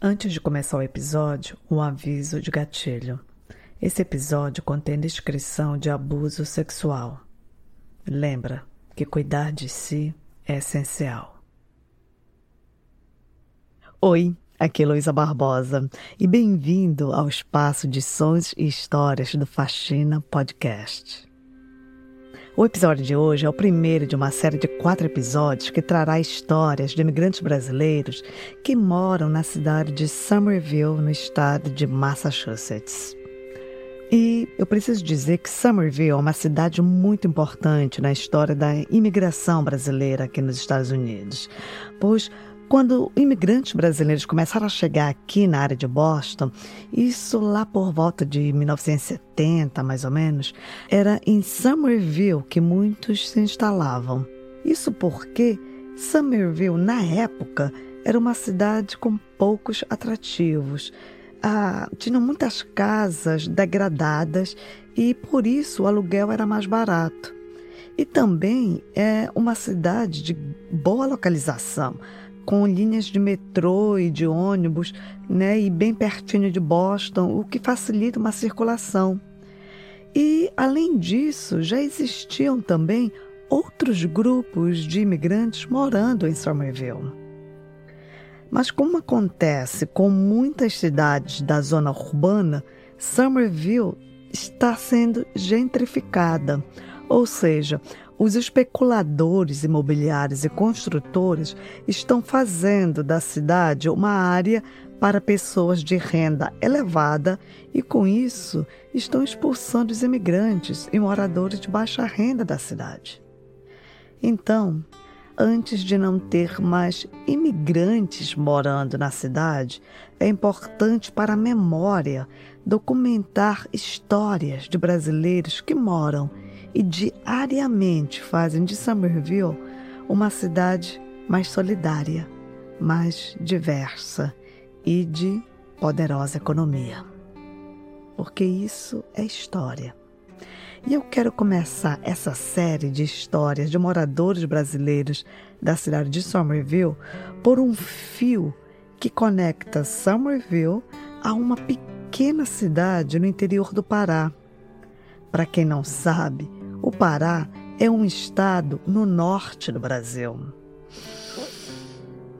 Antes de começar o episódio, um aviso de gatilho. Esse episódio contém descrição de abuso sexual. Lembra que cuidar de si é essencial. Oi, aqui é Luísa Barbosa e bem-vindo ao espaço de sons e histórias do Faxina Podcast. O episódio de hoje é o primeiro de uma série de quatro episódios que trará histórias de imigrantes brasileiros que moram na cidade de Somerville, no estado de Massachusetts. E eu preciso dizer que Somerville é uma cidade muito importante na história da imigração brasileira aqui nos Estados Unidos, pois quando imigrantes brasileiros começaram a chegar aqui na área de Boston, isso lá por volta de 1970, mais ou menos, era em Somerville que muitos se instalavam. Isso porque Somerville, na época, era uma cidade com poucos atrativos. Ah, tinham muitas casas degradadas e por isso o aluguel era mais barato. E também é uma cidade de boa localização com linhas de metrô e de ônibus, né, e bem pertinho de Boston, o que facilita uma circulação. E, além disso, já existiam também outros grupos de imigrantes morando em Somerville. Mas, como acontece com muitas cidades da zona urbana, Somerville está sendo gentrificada, ou seja, os especuladores imobiliários e construtores estão fazendo da cidade uma área para pessoas de renda elevada e, com isso, estão expulsando os imigrantes e moradores de baixa renda da cidade. Então, antes de não ter mais imigrantes morando na cidade, é importante para a memória documentar histórias de brasileiros que moram e diariamente fazem de Somerville uma cidade mais solidária, mais diversa e de poderosa economia. Porque isso é história. E eu quero começar essa série de histórias de moradores brasileiros da cidade de Somerville por um fio que conecta Somerville a uma pequena cidade no interior do Pará. Para quem não sabe, o Pará é um estado no norte do Brasil.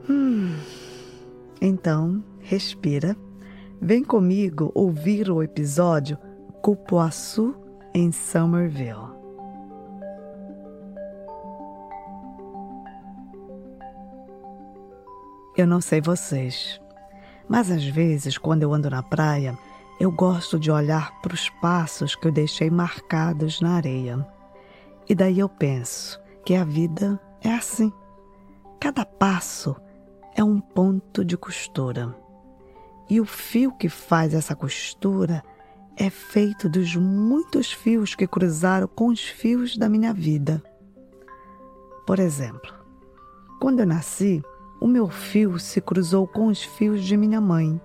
Hum. Então, respira. Vem comigo ouvir o episódio Cupuaçu em Somerville. Eu não sei vocês, mas às vezes, quando eu ando na praia, eu gosto de olhar para os passos que eu deixei marcados na areia. E daí eu penso que a vida é assim. Cada passo é um ponto de costura. E o fio que faz essa costura é feito dos muitos fios que cruzaram com os fios da minha vida. Por exemplo, quando eu nasci, o meu fio se cruzou com os fios de minha mãe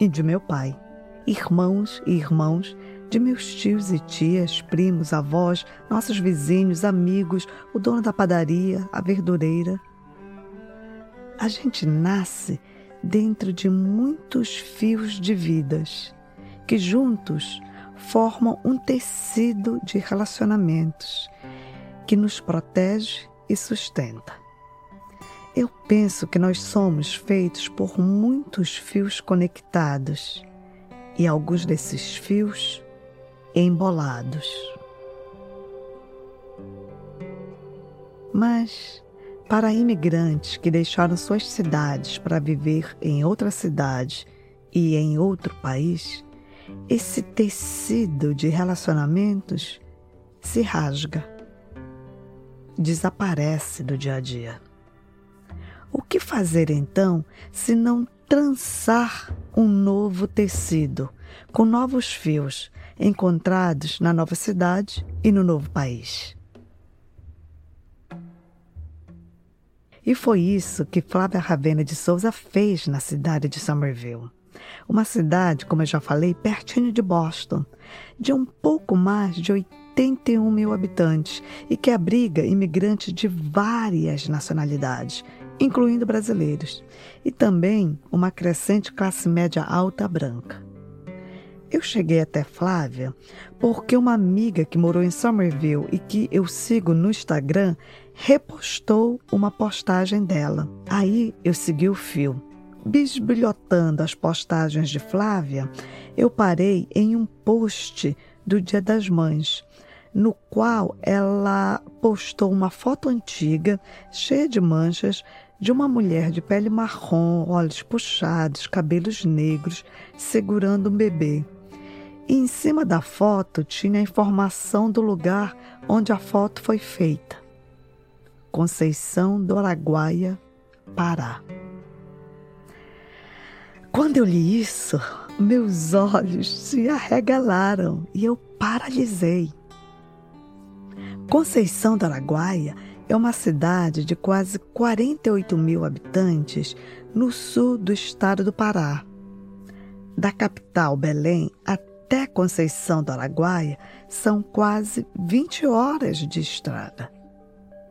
e de meu pai, irmãos e irmãos de meus tios e tias, primos, avós, nossos vizinhos, amigos, o dono da padaria, a verdureira. A gente nasce dentro de muitos fios de vidas que juntos formam um tecido de relacionamentos que nos protege e sustenta. Eu penso que nós somos feitos por muitos fios conectados e alguns desses fios embolados. Mas, para imigrantes que deixaram suas cidades para viver em outra cidade e em outro país, esse tecido de relacionamentos se rasga, desaparece do dia a dia. O que fazer então se não trançar um novo tecido com novos fios encontrados na nova cidade e no novo país. E foi isso que Flávia Ravena de Souza fez na cidade de Somerville. Uma cidade, como eu já falei, pertinho de Boston, de um pouco mais de 81 mil habitantes e que abriga imigrantes de várias nacionalidades, incluindo brasileiros, e também uma crescente classe média alta branca. Eu cheguei até Flávia porque uma amiga que morou em Somerville e que eu sigo no Instagram repostou uma postagem dela. Aí eu segui o fio. Bisbilhotando as postagens de Flávia, eu parei em um post do Dia das Mães, no qual ela postou uma foto antiga, cheia de manchas, de uma mulher de pele marrom, olhos puxados, cabelos negros, segurando um bebê. E em cima da foto tinha a informação do lugar onde a foto foi feita. Conceição do Araguaia, Pará. Quando eu li isso, meus olhos se arregalaram e eu paralisei. Conceição do Araguaia é uma cidade de quase 48 mil habitantes no sul do estado do Pará. Da capital, Belém, até Conceição do Araguaia são quase 20 horas de estrada.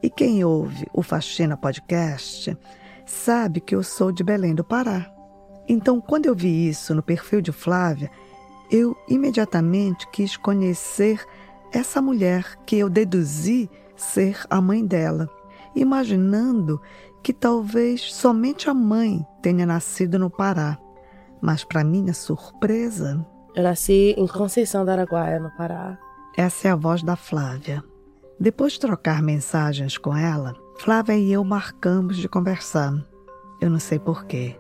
E quem ouve o Faxina Podcast sabe que eu sou de Belém do Pará. Então, quando eu vi isso no perfil de Flávia, eu imediatamente quis conhecer essa mulher que eu deduzi ser a mãe dela, imaginando que talvez somente a mãe tenha nascido no Pará. Mas, para minha surpresa. Eu nasci em Conceição do Araguaia, no Pará. Essa é a voz da Flávia. Depois de trocar mensagens com ela, Flávia e eu marcamos de conversar. Eu não sei porquê,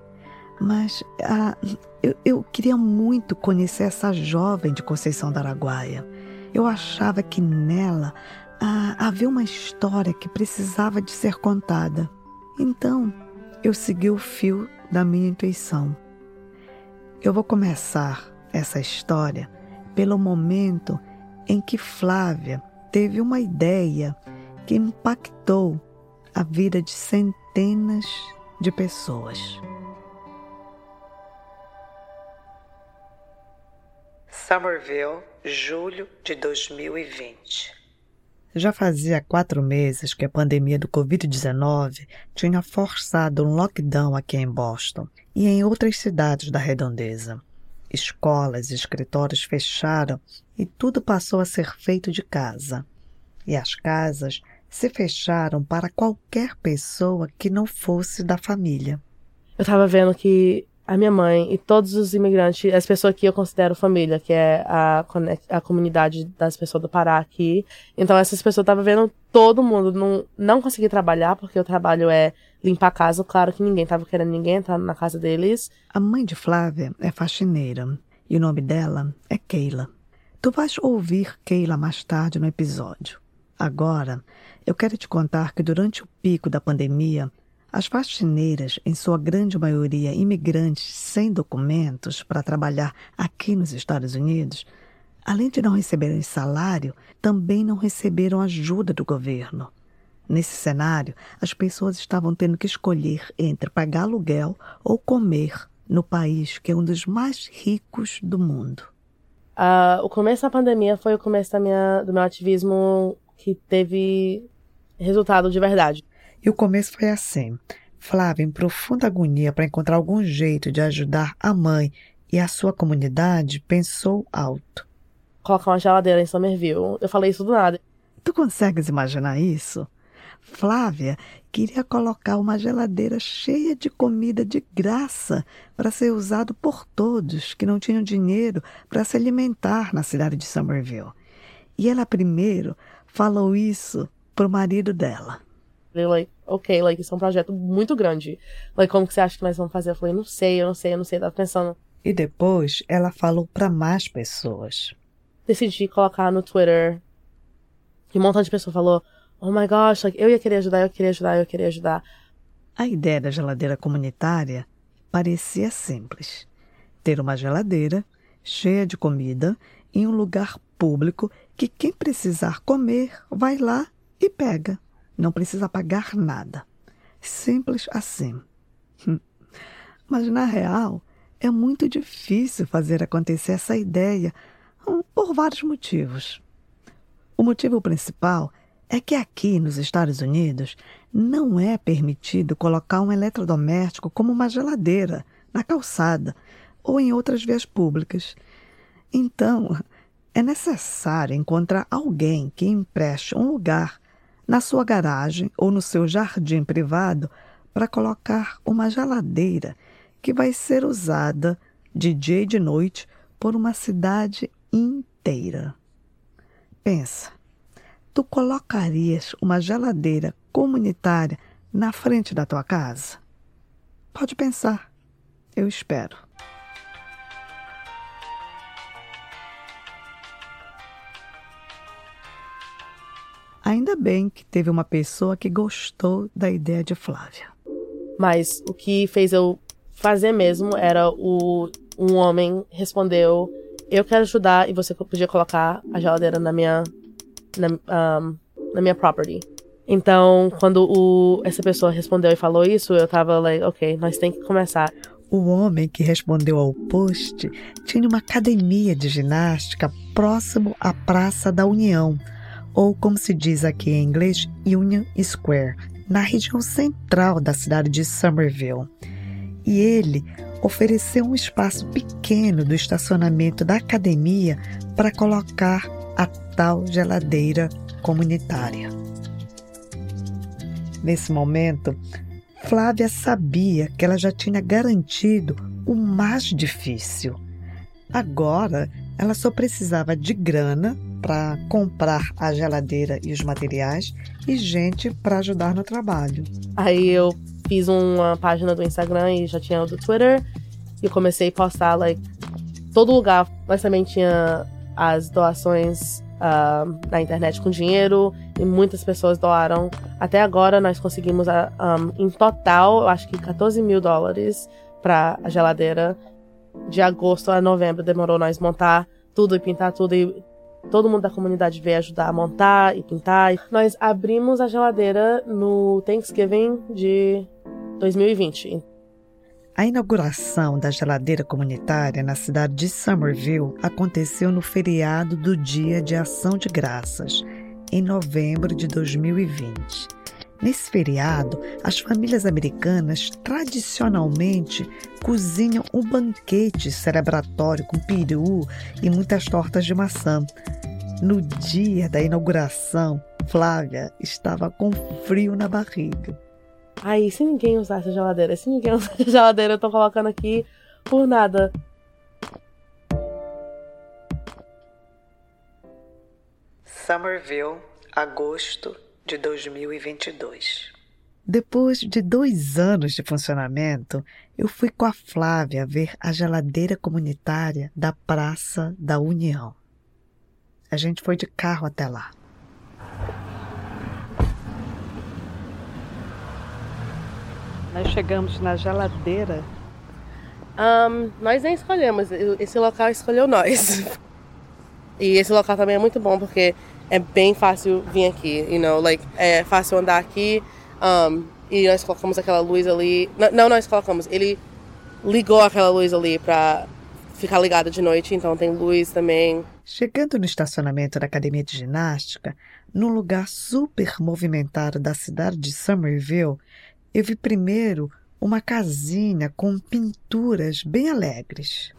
mas ah, eu, eu queria muito conhecer essa jovem de Conceição do Araguaia. Eu achava que nela ah, havia uma história que precisava de ser contada. Então, eu segui o fio da minha intuição. Eu vou começar essa história pelo momento em que Flávia teve uma ideia que impactou a vida de centenas de pessoas. Somerville, julho de 2020. Já fazia quatro meses que a pandemia do Covid-19 tinha forçado um lockdown aqui em Boston e em outras cidades da redondeza. Escolas e escritórios fecharam e tudo passou a ser feito de casa. E as casas se fecharam para qualquer pessoa que não fosse da família. Eu estava vendo que a minha mãe e todos os imigrantes, as pessoas que eu considero família, que é a, a comunidade das pessoas do Pará aqui. Então essas pessoas estavam vendo todo mundo não, não conseguir trabalhar, porque o trabalho é limpar a casa. Claro que ninguém estava querendo ninguém entrar na casa deles. A mãe de Flávia é faxineira e o nome dela é Keila. Tu vais ouvir Keila mais tarde no episódio. Agora, eu quero te contar que durante o pico da pandemia, as faxineiras, em sua grande maioria imigrantes sem documentos para trabalhar aqui nos Estados Unidos, além de não receberem salário, também não receberam ajuda do governo. Nesse cenário, as pessoas estavam tendo que escolher entre pagar aluguel ou comer no país que é um dos mais ricos do mundo. Uh, o começo da pandemia foi o começo minha, do meu ativismo que teve resultado de verdade. E o começo foi assim. Flávia, em profunda agonia para encontrar algum jeito de ajudar a mãe e a sua comunidade, pensou alto. Colocar uma geladeira em Somerville. Eu falei isso do nada. Tu consegues imaginar isso? Flávia queria colocar uma geladeira cheia de comida de graça para ser usado por todos que não tinham dinheiro para se alimentar na cidade de Somerville. E ela primeiro falou isso para o marido dela. Falei, like, ok, like, isso é um projeto muito grande. Like, como que você acha que nós vamos fazer? Eu falei, não sei, eu não sei, eu não sei, tava pensando. E depois ela falou para mais pessoas. Decidi colocar no Twitter. E um montão de pessoas falou, oh my gosh, like, eu ia querer ajudar, eu queria ajudar, eu queria ajudar. A ideia da geladeira comunitária parecia simples. Ter uma geladeira cheia de comida em um lugar público que quem precisar comer vai lá e pega. Não precisa pagar nada. Simples assim. Mas, na real, é muito difícil fazer acontecer essa ideia hum, por vários motivos. O motivo principal é que aqui nos Estados Unidos não é permitido colocar um eletrodoméstico como uma geladeira na calçada ou em outras vias públicas. Então, é necessário encontrar alguém que empreste um lugar na sua garagem ou no seu jardim privado para colocar uma geladeira que vai ser usada de dia e de noite por uma cidade inteira. Pensa, tu colocarias uma geladeira comunitária na frente da tua casa? Pode pensar. Eu espero. Ainda bem que teve uma pessoa que gostou da ideia de Flávia. Mas o que fez eu fazer mesmo era o um homem respondeu: Eu quero ajudar e você podia colocar a geladeira na minha na, um, na minha property. Então, quando o, essa pessoa respondeu e falou isso, eu tava like, ok, nós tem que começar. O homem que respondeu ao post tinha uma academia de ginástica próximo à Praça da União, ou como se diz aqui em inglês, Union Square, na região central da cidade de Somerville. E ele ofereceu um espaço pequeno do estacionamento da academia para colocar a tal geladeira comunitária. Nesse momento, Flávia sabia que ela já tinha garantido o mais difícil. Agora, ela só precisava de grana para comprar a geladeira e os materiais e gente para ajudar no trabalho. Aí eu fiz uma página do Instagram e já tinha o do Twitter. E comecei a postar, like, todo lugar. Mas também tinha as doações uh, na internet com dinheiro e muitas pessoas doaram. Até agora nós conseguimos, um, em total, eu acho que 14 mil dólares para a geladeira. De agosto a novembro demorou nós montar tudo e pintar tudo e todo mundo da comunidade veio ajudar a montar e pintar. Nós abrimos a geladeira no Thanksgiving de 2020. A inauguração da geladeira comunitária na cidade de Somerville aconteceu no feriado do Dia de Ação de Graças, em novembro de 2020. Nesse feriado, as famílias americanas tradicionalmente cozinham um banquete celebratório com peru e muitas tortas de maçã. No dia da inauguração, Flávia estava com frio na barriga. Aí, se ninguém usar essa geladeira, se ninguém usar essa geladeira, eu tô colocando aqui por nada. Somerville, agosto de 2022. Depois de dois anos de funcionamento, eu fui com a Flávia ver a geladeira comunitária da Praça da União. A gente foi de carro até lá. Nós chegamos na geladeira. Um, nós nem escolhemos, esse local escolheu nós. E esse local também é muito bom porque é bem fácil vir aqui, you know, like, é fácil andar aqui. Um, e nós colocamos aquela luz ali. Não, não, nós colocamos, ele ligou aquela luz ali pra ficar ligada de noite, então tem luz também. Chegando no estacionamento da academia de ginástica, num lugar super movimentado da cidade de Somerville, eu vi primeiro uma casinha com pinturas bem alegres.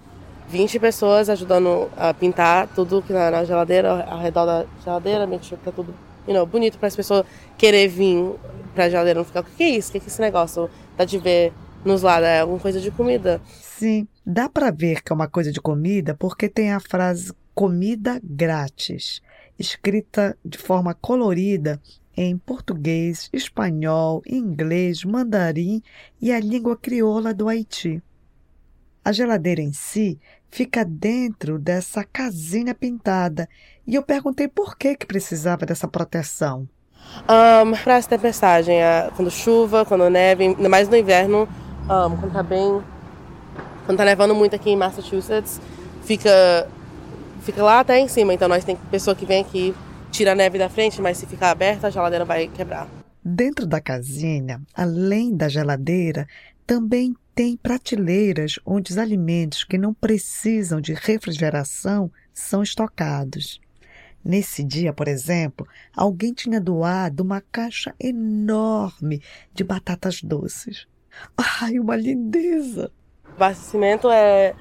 20 pessoas ajudando a pintar tudo que na, na geladeira, ao redor da geladeira, que tá tudo you know, bonito para as pessoas querer vir para a geladeira não ficar, o que é isso? O que é esse negócio? Dá de ver nos lados, é alguma coisa de comida. Sim, dá para ver que é uma coisa de comida porque tem a frase comida grátis, escrita de forma colorida em português, espanhol, inglês, mandarim e a língua crioula do Haiti. A geladeira em si fica dentro dessa casinha pintada e eu perguntei por que, que precisava dessa proteção. Um, para essa tempestade, quando chuva, quando neve, ainda mais no inverno, um, quando tá bem. Quando tá nevando muito aqui em Massachusetts, fica, fica lá até em cima. Então nós tem pessoa que vem aqui tira a neve da frente, mas se ficar aberta, a geladeira vai quebrar. Dentro da casinha, além da geladeira, também tem prateleiras onde os alimentos que não precisam de refrigeração são estocados. Nesse dia, por exemplo, alguém tinha doado uma caixa enorme de batatas doces. Ai, uma lindeza! Abastecimento é,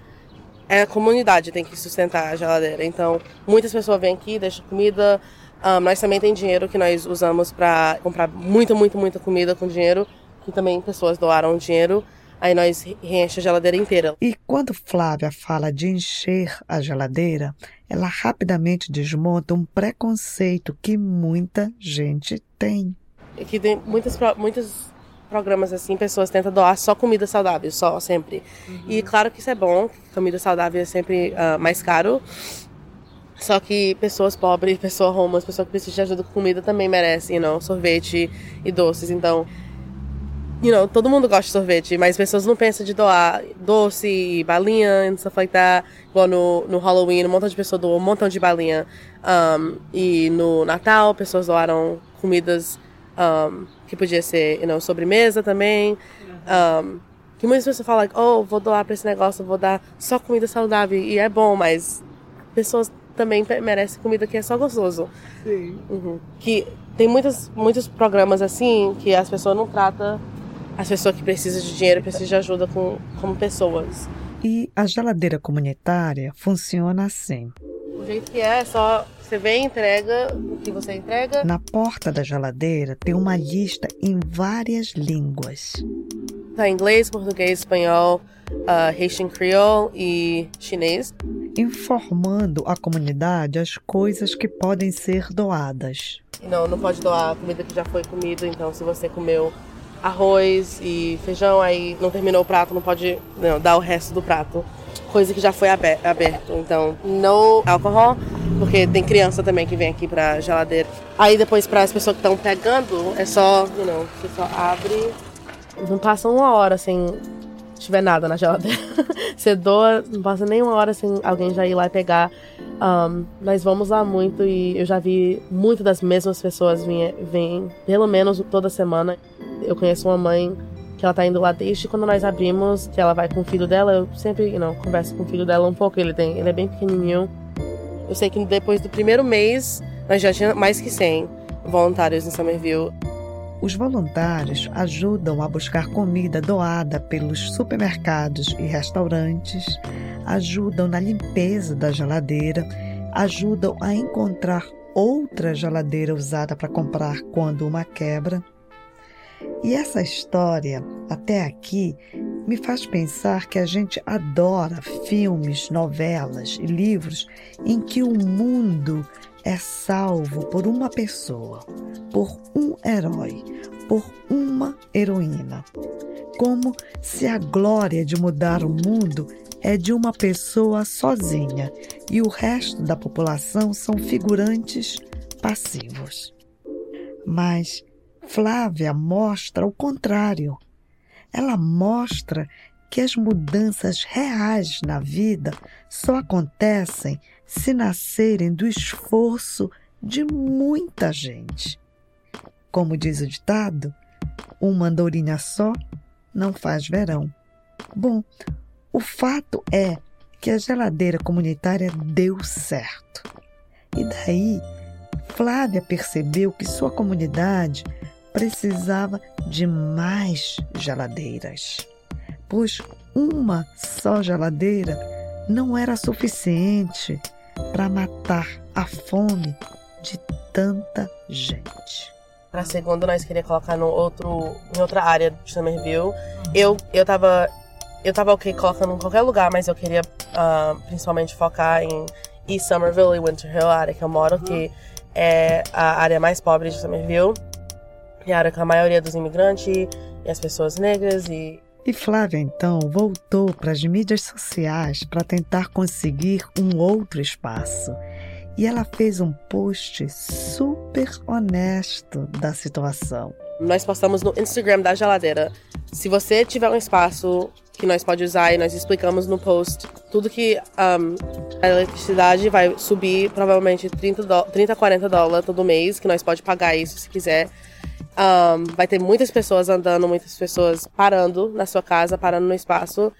é a comunidade tem que sustentar a geladeira. Então, muitas pessoas vêm aqui, deixam comida. Um, nós também tem dinheiro que nós usamos para comprar muita, muita, muita comida com dinheiro. Que também pessoas doaram dinheiro. Aí nós enche a geladeira inteira. E quando Flávia fala de encher a geladeira, ela rapidamente desmonta um preconceito que muita gente tem. É que tem muitas, muitos programas assim, pessoas tentam doar só comida saudável, só, sempre. Uhum. E claro que isso é bom, comida saudável é sempre uh, mais caro. Só que pessoas pobres, pessoas romas, pessoas que precisam de ajuda com comida também merecem, you know, sorvete e doces. Então, you know, todo mundo gosta de sorvete, mas pessoas não pensam de doar doce e balinha e stuff like that. Igual no, no Halloween, um montão de pessoas doam um montão de balinha. Um, e no Natal, pessoas doaram comidas um, que podia ser, you know, sobremesa também. Um, que muitas pessoas falam, oh, vou doar pra esse negócio, vou dar só comida saudável. E é bom, mas pessoas também merecem comida que é só gostoso. Sim. Uhum. Que tem muitos, muitos programas assim que as pessoas não tratam as pessoas que precisam de dinheiro, precisam de ajuda com, como pessoas. E a geladeira comunitária funciona assim. O jeito que é, é só você vem, entrega o que você entrega. Na porta da geladeira tem uma lista em várias línguas. Tá inglês, português, espanhol, uh, Haitian Creole e chinês. Informando a comunidade as coisas que podem ser doadas. Não, não pode doar comida que já foi comida, então se você comeu arroz e feijão, aí não terminou o prato, não pode não, dar o resto do prato. Coisa que já foi aberto. Então, no álcool, porque tem criança também que vem aqui pra geladeira. Aí depois para as pessoas que estão pegando, é só, you know, você só abre. Não passa uma hora sem tiver nada na geladeira. você doa, não passa nem uma hora sem alguém já ir lá e pegar. Um, nós vamos lá muito e eu já vi muitas das mesmas pessoas vêm pelo menos toda semana. Eu conheço uma mãe que ela tá indo lá desde quando nós abrimos, que ela vai com o filho dela. Eu sempre, não, converso com o filho dela um pouco. Ele tem, ele é bem pequenininho. Eu sei que depois do primeiro mês nós já tinha mais que 100 voluntários em Somerville. Os voluntários ajudam a buscar comida doada pelos supermercados e restaurantes, ajudam na limpeza da geladeira, ajudam a encontrar outra geladeira usada para comprar quando uma quebra. E essa história, até aqui, me faz pensar que a gente adora filmes, novelas e livros em que o mundo é salvo por uma pessoa, por um herói, por uma heroína. Como se a glória de mudar o mundo é de uma pessoa sozinha e o resto da população são figurantes passivos. Mas Flávia mostra o contrário. Ela mostra que as mudanças reais na vida só acontecem se nascerem do esforço de muita gente. Como diz o ditado, uma andorinha só não faz verão. Bom, o fato é que a geladeira comunitária deu certo. E daí, Flávia percebeu que sua comunidade precisava de mais geladeiras, pois uma só geladeira não era suficiente para matar a fome de tanta gente. Para segunda nós queria colocar no outro, em outra área de Somerville. Eu eu tava eu tava ok colocando em qualquer lugar, mas eu queria uh, principalmente focar em East Somerville e Winter Hill, a área que eu moro, que é a área mais pobre de Somerville. E a área com a maioria dos imigrantes e as pessoas negras e e Flávia então voltou para as mídias sociais para tentar conseguir um outro espaço. E ela fez um post super honesto da situação. Nós postamos no Instagram da geladeira. Se você tiver um espaço que nós pode usar e nós explicamos no post tudo que um, a eletricidade vai subir provavelmente 30, do, 30 40 dólares todo mês, que nós pode pagar isso se quiser. Um, vai ter muitas pessoas andando, muitas pessoas parando na sua casa, parando no espaço.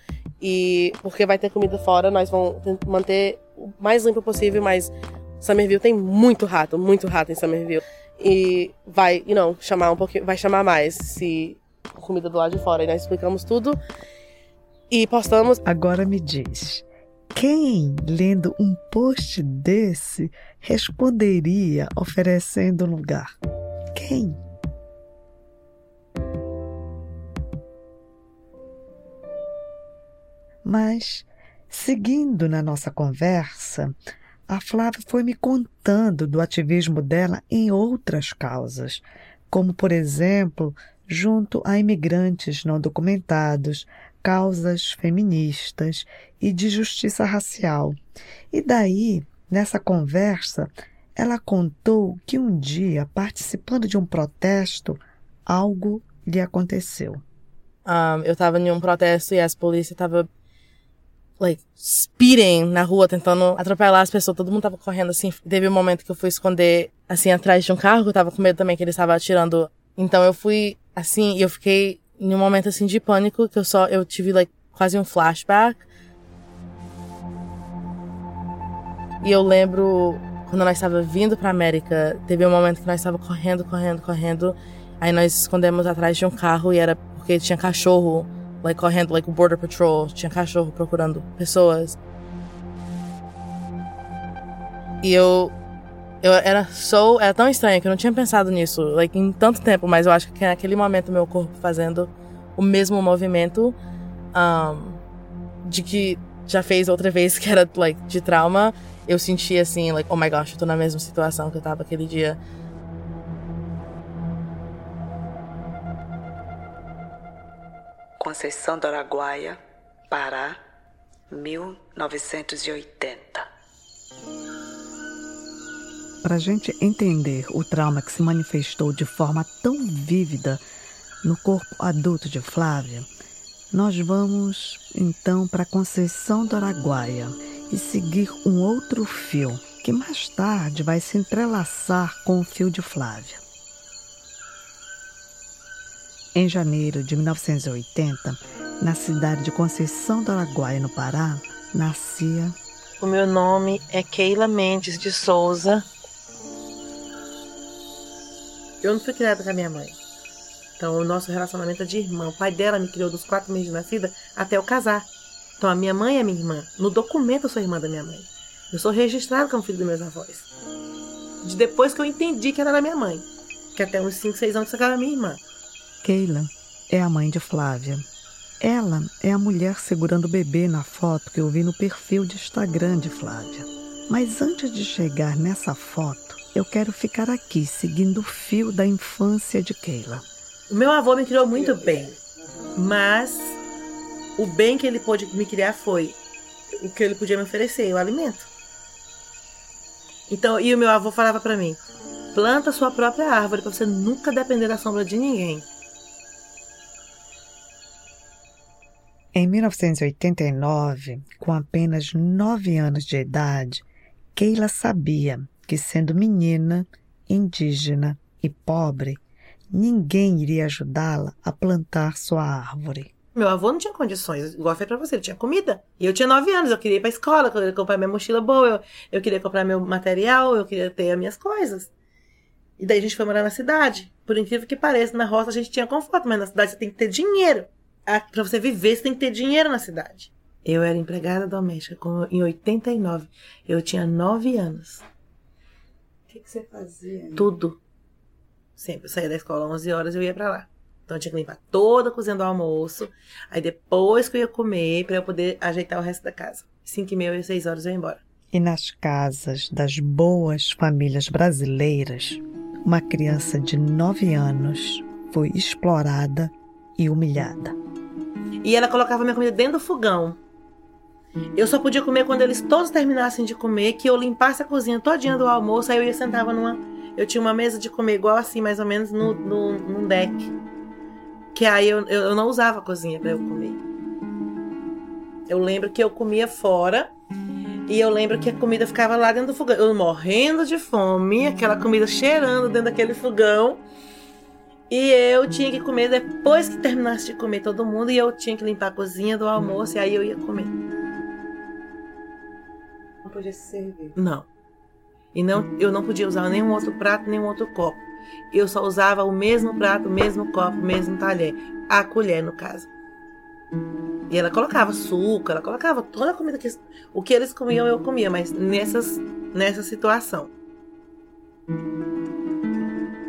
E porque vai ter comida fora, nós vamos manter o mais limpo possível, mas Somerville tem muito rato, muito rato em Somerville. E vai, you know, chamar um pouquinho, vai chamar mais se comida do lado de fora. E nós explicamos tudo e postamos. Agora me diz, quem, lendo um post desse, responderia oferecendo lugar? Quem? Mas, seguindo na nossa conversa, a Flávia foi me contando do ativismo dela em outras causas, como, por exemplo, junto a imigrantes não documentados, causas feministas e de justiça racial. E daí, nessa conversa, ela contou que um dia, participando de um protesto, algo lhe aconteceu. Um, eu estava em um protesto e as polícia estava like, speeding na rua, tentando atropelar as pessoas. Todo mundo tava correndo assim. Teve um momento que eu fui esconder, assim, atrás de um carro. Eu tava com medo também que ele estava atirando. Então eu fui, assim, e eu fiquei em um momento, assim, de pânico, que eu só, eu tive, like, quase um flashback. E eu lembro, quando nós estava vindo pra América, teve um momento que nós estava correndo, correndo, correndo. Aí nós escondemos atrás de um carro e era porque tinha cachorro like, correndo, like, o Border Patrol, tinha cachorro procurando pessoas. E eu, eu era so, era tão estranho que eu não tinha pensado nisso, like, em tanto tempo, mas eu acho que naquele momento meu corpo fazendo o mesmo movimento, um, de que já fez outra vez, que era, like, de trauma, eu senti assim, like, oh my gosh, eu tô na mesma situação que eu tava aquele dia. Conceição do Araguaia, Pará, 1980. Para a gente entender o trauma que se manifestou de forma tão vívida no corpo adulto de Flávia, nós vamos então para Conceição do Araguaia e seguir um outro fio que mais tarde vai se entrelaçar com o fio de Flávia. Em janeiro de 1980, na cidade de Conceição do Araguaia, no Pará, nascia. O meu nome é Keila Mendes de Souza. Eu não fui criada com a minha mãe. Então, o nosso relacionamento é de irmã. O pai dela me criou dos quatro meses de nascida até eu casar. Então, a minha mãe é minha irmã. No documento, eu sou irmã da minha mãe. Eu sou registrada como filho dos meus avós. De depois que eu entendi que ela era minha mãe. Que até uns 5, 6 anos ela era minha irmã. Keila é a mãe de Flávia. Ela é a mulher segurando o bebê na foto que eu vi no perfil de Instagram de Flávia. Mas antes de chegar nessa foto, eu quero ficar aqui seguindo o fio da infância de Keila. Meu avô me criou muito bem, mas o bem que ele pôde me criar foi o que ele podia me oferecer, o alimento. Então, e o meu avô falava para mim: planta sua própria árvore para você nunca depender da sombra de ninguém. Em 1989, com apenas nove anos de idade, Keila sabia que, sendo menina, indígena e pobre, ninguém iria ajudá-la a plantar sua árvore. Meu avô não tinha condições, igual foi pra você, ele tinha comida. E eu tinha nove anos, eu queria ir pra escola, eu queria comprar minha mochila boa, eu, eu queria comprar meu material, eu queria ter as minhas coisas. E daí a gente foi morar na cidade. Por incrível que pareça, na roça a gente tinha conforto, mas na cidade você tem que ter dinheiro para você viver, você tem que ter dinheiro na cidade. Eu era empregada doméstica em 89. Eu tinha 9 anos. O que, que, você fazia? Tudo. Sempre. Eu saía da escola às 11 horas e eu ia para lá. Então eu tinha que limpar toda a cozinha do almoço. Aí depois que eu ia comer, para eu poder ajeitar o resto da casa. 5 e meia e 6 horas eu ia embora. E nas casas das boas famílias brasileiras, uma criança de 9 anos foi explorada e humilhada. E ela colocava minha comida dentro do fogão. Eu só podia comer quando eles todos terminassem de comer, que eu limpasse a cozinha todinha do almoço, aí eu ia sentava numa. Eu tinha uma mesa de comer igual assim, mais ou menos, no, no, num deck. Que aí eu, eu não usava a cozinha para eu comer. Eu lembro que eu comia fora. E eu lembro que a comida ficava lá dentro do fogão. Eu morrendo de fome, aquela comida cheirando dentro daquele fogão. E eu tinha que comer depois que terminasse de comer todo mundo. E eu tinha que limpar a cozinha do almoço. E aí eu ia comer. Não podia se servir? Não. E não, eu não podia usar nenhum outro prato, nenhum outro copo. Eu só usava o mesmo prato, o mesmo copo, o mesmo talher. A colher, no caso. E ela colocava suco, ela colocava toda a comida que. O que eles comiam, eu comia, mas nessas, nessa situação.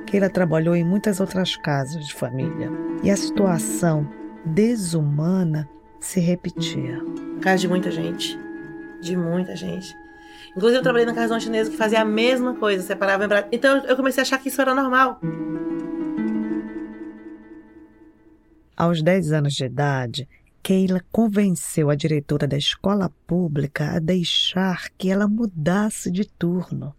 Keila trabalhou em muitas outras casas de família. E a situação desumana se repetia. Casa de muita gente. De muita gente. Inclusive, eu trabalhei na casa de uma chinesa que fazia a mesma coisa, separava em prato. Então, eu comecei a achar que isso era normal. Aos 10 anos de idade, Keila convenceu a diretora da escola pública a deixar que ela mudasse de turno.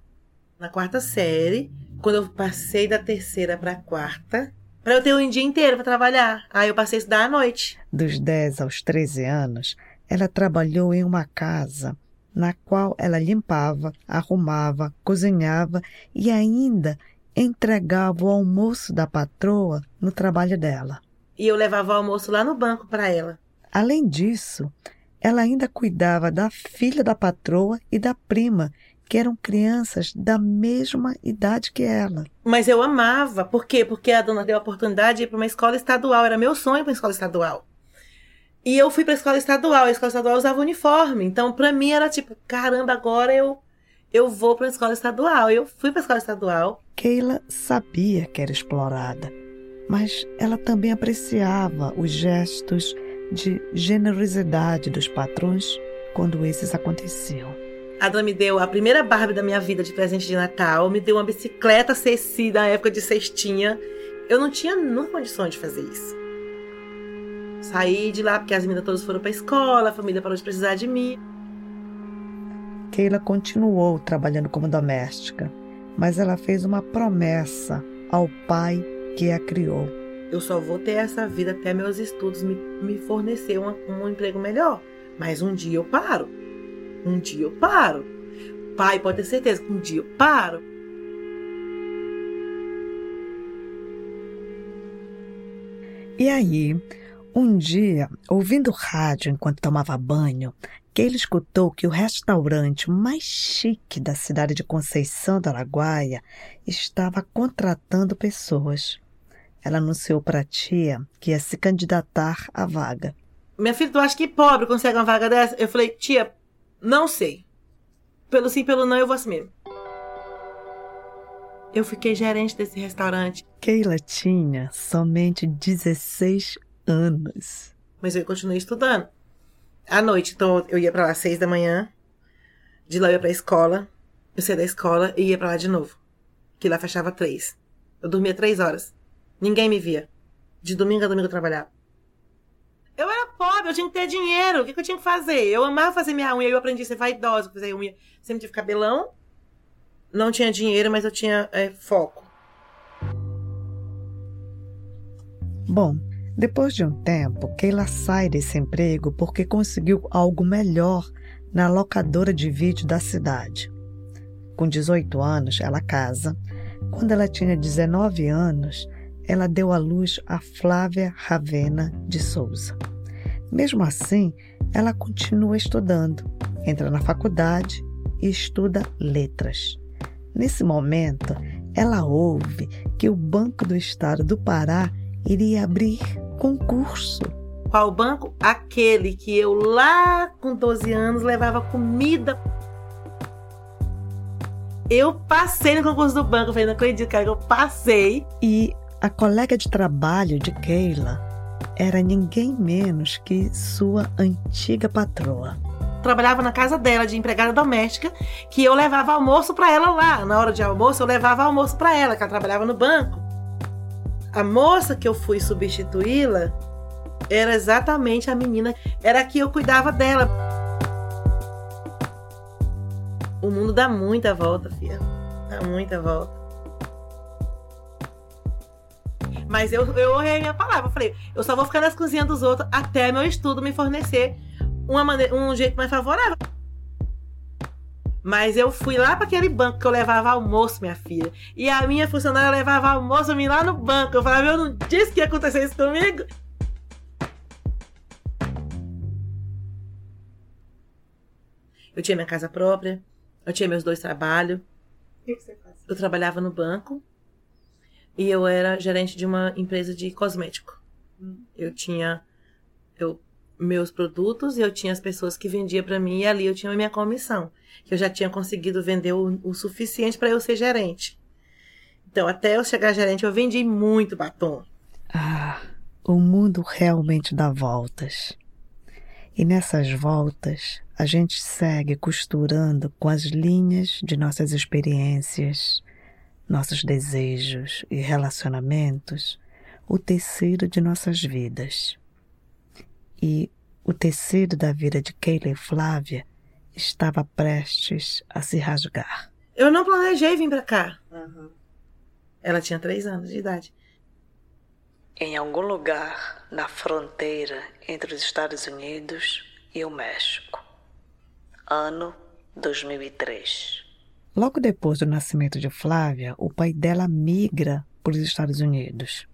Na quarta série, quando eu passei da terceira para a quarta, para eu ter um dia inteiro para trabalhar. Aí eu passei a estudar à noite. Dos 10 aos 13 anos, ela trabalhou em uma casa na qual ela limpava, arrumava, cozinhava e ainda entregava o almoço da patroa no trabalho dela. E eu levava o almoço lá no banco para ela. Além disso, ela ainda cuidava da filha da patroa e da prima, que eram crianças da mesma idade que ela. Mas eu amava. Por quê? Porque a dona deu a oportunidade de ir para uma escola estadual. Era meu sonho para uma escola estadual. E eu fui para a escola estadual. A escola estadual usava uniforme. Então, para mim, era tipo, caramba, agora eu, eu vou para a escola estadual. Eu fui para a escola estadual. Keila sabia que era explorada, mas ela também apreciava os gestos de generosidade dos patrões quando esses aconteciam. A dona me deu a primeira Barbie da minha vida de presente de Natal, me deu uma bicicleta Ceci na época de cestinha. Eu não tinha nunca condições de fazer isso. Saí de lá porque as meninas todas foram para a escola, a família parou de precisar de mim. Keila continuou trabalhando como doméstica, mas ela fez uma promessa ao pai que a criou. Eu só vou ter essa vida até meus estudos me, me fornecer uma, um emprego melhor. Mas um dia eu paro. Um dia eu paro. Pai, pode ter certeza que um dia eu paro. E aí, um dia, ouvindo rádio enquanto tomava banho, que ele escutou que o restaurante mais chique da cidade de Conceição do Araguaia estava contratando pessoas. Ela anunciou para a tia que ia se candidatar à vaga. Minha filha, tu acha que pobre consegue uma vaga dessa? Eu falei, tia, não sei. Pelo sim, pelo não, eu vou assim mesmo. Eu fiquei gerente desse restaurante. Keila tinha somente 16 anos. Mas eu continuei estudando. À noite, então eu ia para lá às seis da manhã. De lá eu ia pra escola. Eu saía da escola e ia para lá de novo. Que lá fechava três. Eu dormia três horas. Ninguém me via. De domingo a domingo eu trabalhava. Pobre, eu tinha que ter dinheiro. O que, que eu tinha que fazer? Eu amava fazer minha unha, eu aprendi a ser vaidosa, fazer unha. Sempre tive cabelão. Não tinha dinheiro, mas eu tinha é, foco. Bom, depois de um tempo, Keila sai desse emprego porque conseguiu algo melhor na locadora de vídeo da cidade. Com 18 anos, ela casa. Quando ela tinha 19 anos, ela deu à luz a Flávia Ravena de Souza. Mesmo assim, ela continua estudando, entra na faculdade e estuda letras. Nesse momento, ela ouve que o Banco do Estado do Pará iria abrir concurso. Qual banco? Aquele que eu lá com 12 anos levava comida. Eu passei no concurso do banco, falei, não acredito, cara, que eu passei. E a colega de trabalho de Keila era ninguém menos que sua antiga patroa. Trabalhava na casa dela de empregada doméstica, que eu levava almoço para ela lá. Na hora de almoço, eu levava almoço para ela, que ela trabalhava no banco. A moça que eu fui substituí-la era exatamente a menina, era que eu cuidava dela. O mundo dá muita volta, filha. Dá muita volta. Mas eu, eu honrei a minha palavra. Eu falei, eu só vou ficar nas cozinhas dos outros até meu estudo me fornecer uma maneira, um jeito mais favorável. Mas eu fui lá para aquele banco que eu levava almoço, minha filha. E a minha funcionária levava almoço mim lá no banco. Eu falava, eu não disse que ia acontecer isso comigo. Eu tinha minha casa própria, eu tinha meus dois trabalhos, O que, que você faz? Eu trabalhava no banco e eu era gerente de uma empresa de cosmético. Hum. Eu tinha eu, meus produtos e eu tinha as pessoas que vendiam para mim e ali eu tinha a minha comissão. Que eu já tinha conseguido vender o, o suficiente para eu ser gerente. Então, até eu chegar gerente, eu vendi muito batom. Ah, o mundo realmente dá voltas. E nessas voltas, a gente segue costurando com as linhas de nossas experiências, nossos desejos e relacionamentos o tecido de nossas vidas. E o tecido da vida de Keila e Flávia estava prestes a se rasgar. Eu não planejei vir para cá. Uhum. Ela tinha três anos de idade. Em algum lugar na fronteira entre os Estados Unidos e o México. Ano 2003. Logo depois do nascimento de Flávia, o pai dela migra para os Estados Unidos.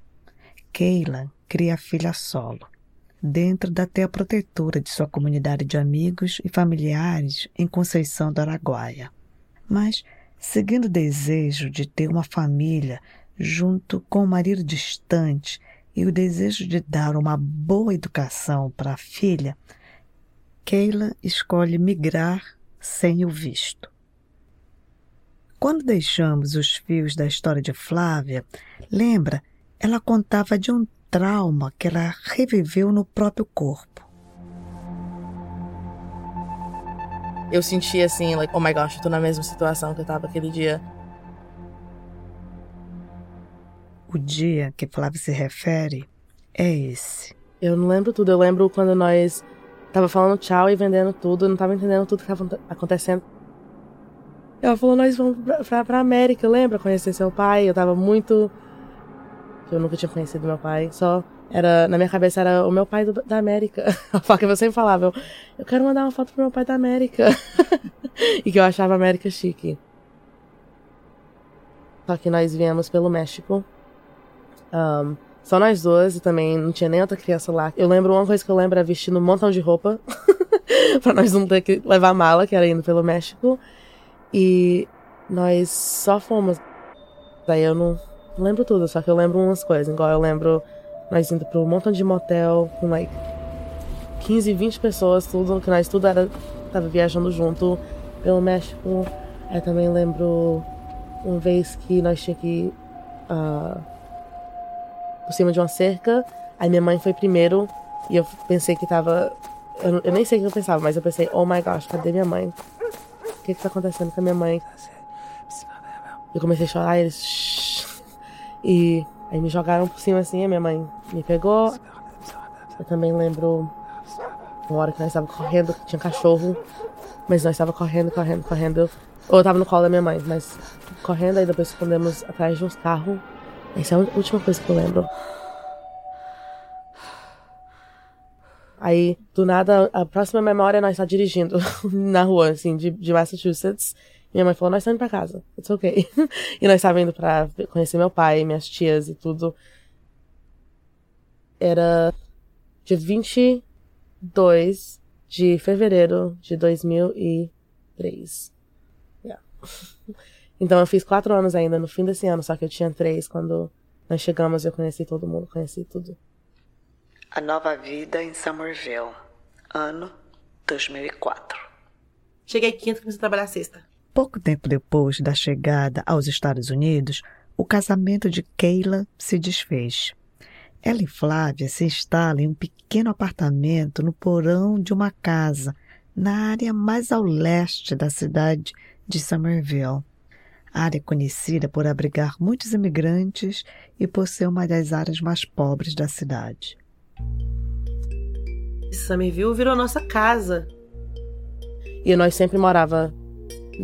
Keila cria a filha solo, dentro da terra protetora de sua comunidade de amigos e familiares em Conceição do Araguaia. Mas seguindo o desejo de ter uma família junto com o marido distante e o desejo de dar uma boa educação para a filha, Keila escolhe migrar sem o visto. Quando deixamos os fios da história de Flávia, lembra, ela contava de um trauma que ela reviveu no próprio corpo. eu senti assim, like, oh my gosh, eu tô na mesma situação que eu tava aquele dia. O dia que Flávio se refere é esse. Eu não lembro tudo, eu lembro quando nós tava falando tchau e vendendo tudo, eu não tava entendendo tudo que tava acontecendo. Ela falou, nós vamos pra, pra, pra América, lembra? Conhecer seu pai, eu tava muito... Eu nunca tinha conhecido meu pai, só era, na minha cabeça era o meu pai do, da América. A faca eu sempre falava, eu, eu quero mandar uma foto pro meu pai da América. e que eu achava a América chique. Só que nós viemos pelo México. Um, só nós duas e também não tinha nem outra criança lá. Eu lembro, uma coisa que eu lembro é vestindo um montão de roupa. pra nós não ter que levar mala, que era indo pelo México. E nós só fomos. Daí eu não lembro tudo, só que eu lembro umas coisas. Igual eu lembro nós indo para um montão de motel com like 15, 20 pessoas, tudo que nós tudo era tava viajando junto pelo México. Eu também lembro uma vez que nós tinha que uh, por cima de uma cerca. Aí minha mãe foi primeiro e eu pensei que tava eu, eu, nem sei o que eu pensava, mas eu pensei, oh my gosh, cadê minha mãe? O que que tá acontecendo com a minha mãe? Eu comecei a chorar e eles. E Aí me jogaram por cima assim, a minha mãe me pegou. Eu também lembro uma hora que nós estávamos correndo, que tinha cachorro. Mas nós estávamos correndo, correndo, correndo. Ou eu tava no colo da minha mãe, mas correndo, aí depois escondemos atrás de uns carros. Essa é a última coisa que eu lembro. Aí, do nada, a próxima memória nós tá dirigindo na rua, assim, de, de Massachusetts. Minha mãe falou, nós estamos indo pra casa. It's ok. e nós estávamos indo pra conhecer meu pai, minhas tias e tudo. Era dia 22 de fevereiro de 2003. Yeah. Então eu fiz quatro anos ainda no fim desse ano, só que eu tinha três quando nós chegamos eu conheci todo mundo, conheci tudo. A Nova Vida em Somerville, ano 2004. Cheguei quinta e comecei a trabalhar sexta. Pouco tempo depois da chegada aos Estados Unidos, o casamento de Keila se desfez. Ela e Flávia se instalam em um pequeno apartamento no porão de uma casa, na área mais ao leste da cidade de Somerville. Área conhecida por abrigar muitos imigrantes e por ser uma das áreas mais pobres da cidade. Somerville virou nossa casa. E nós sempre morava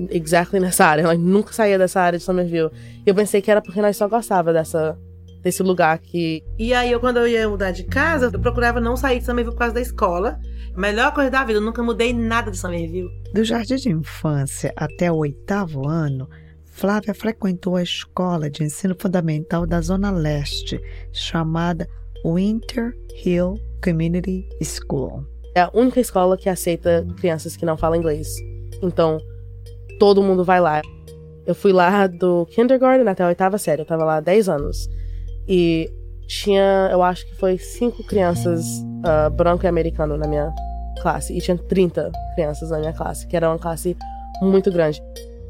exactly nessa área. Ela nunca saía dessa área de Somerville. E eu pensei que era porque nós só gostava dessa desse lugar que. E aí, eu, quando eu ia mudar de casa, eu procurava não sair de Somerville por causa da escola. Melhor coisa da vida, eu nunca mudei nada de Somerville. Do jardim de infância até o oitavo ano, Flávia frequentou a escola de ensino fundamental da Zona Leste, chamada Winter Hill Community School. É a única escola que aceita crianças que não falam inglês. Então, todo mundo vai lá. Eu fui lá do kindergarten até a oitava série, eu tava lá 10 anos. E tinha, eu acho que foi cinco crianças uh, branco e americano na minha classe. E tinha 30 crianças na minha classe, que era uma classe muito grande.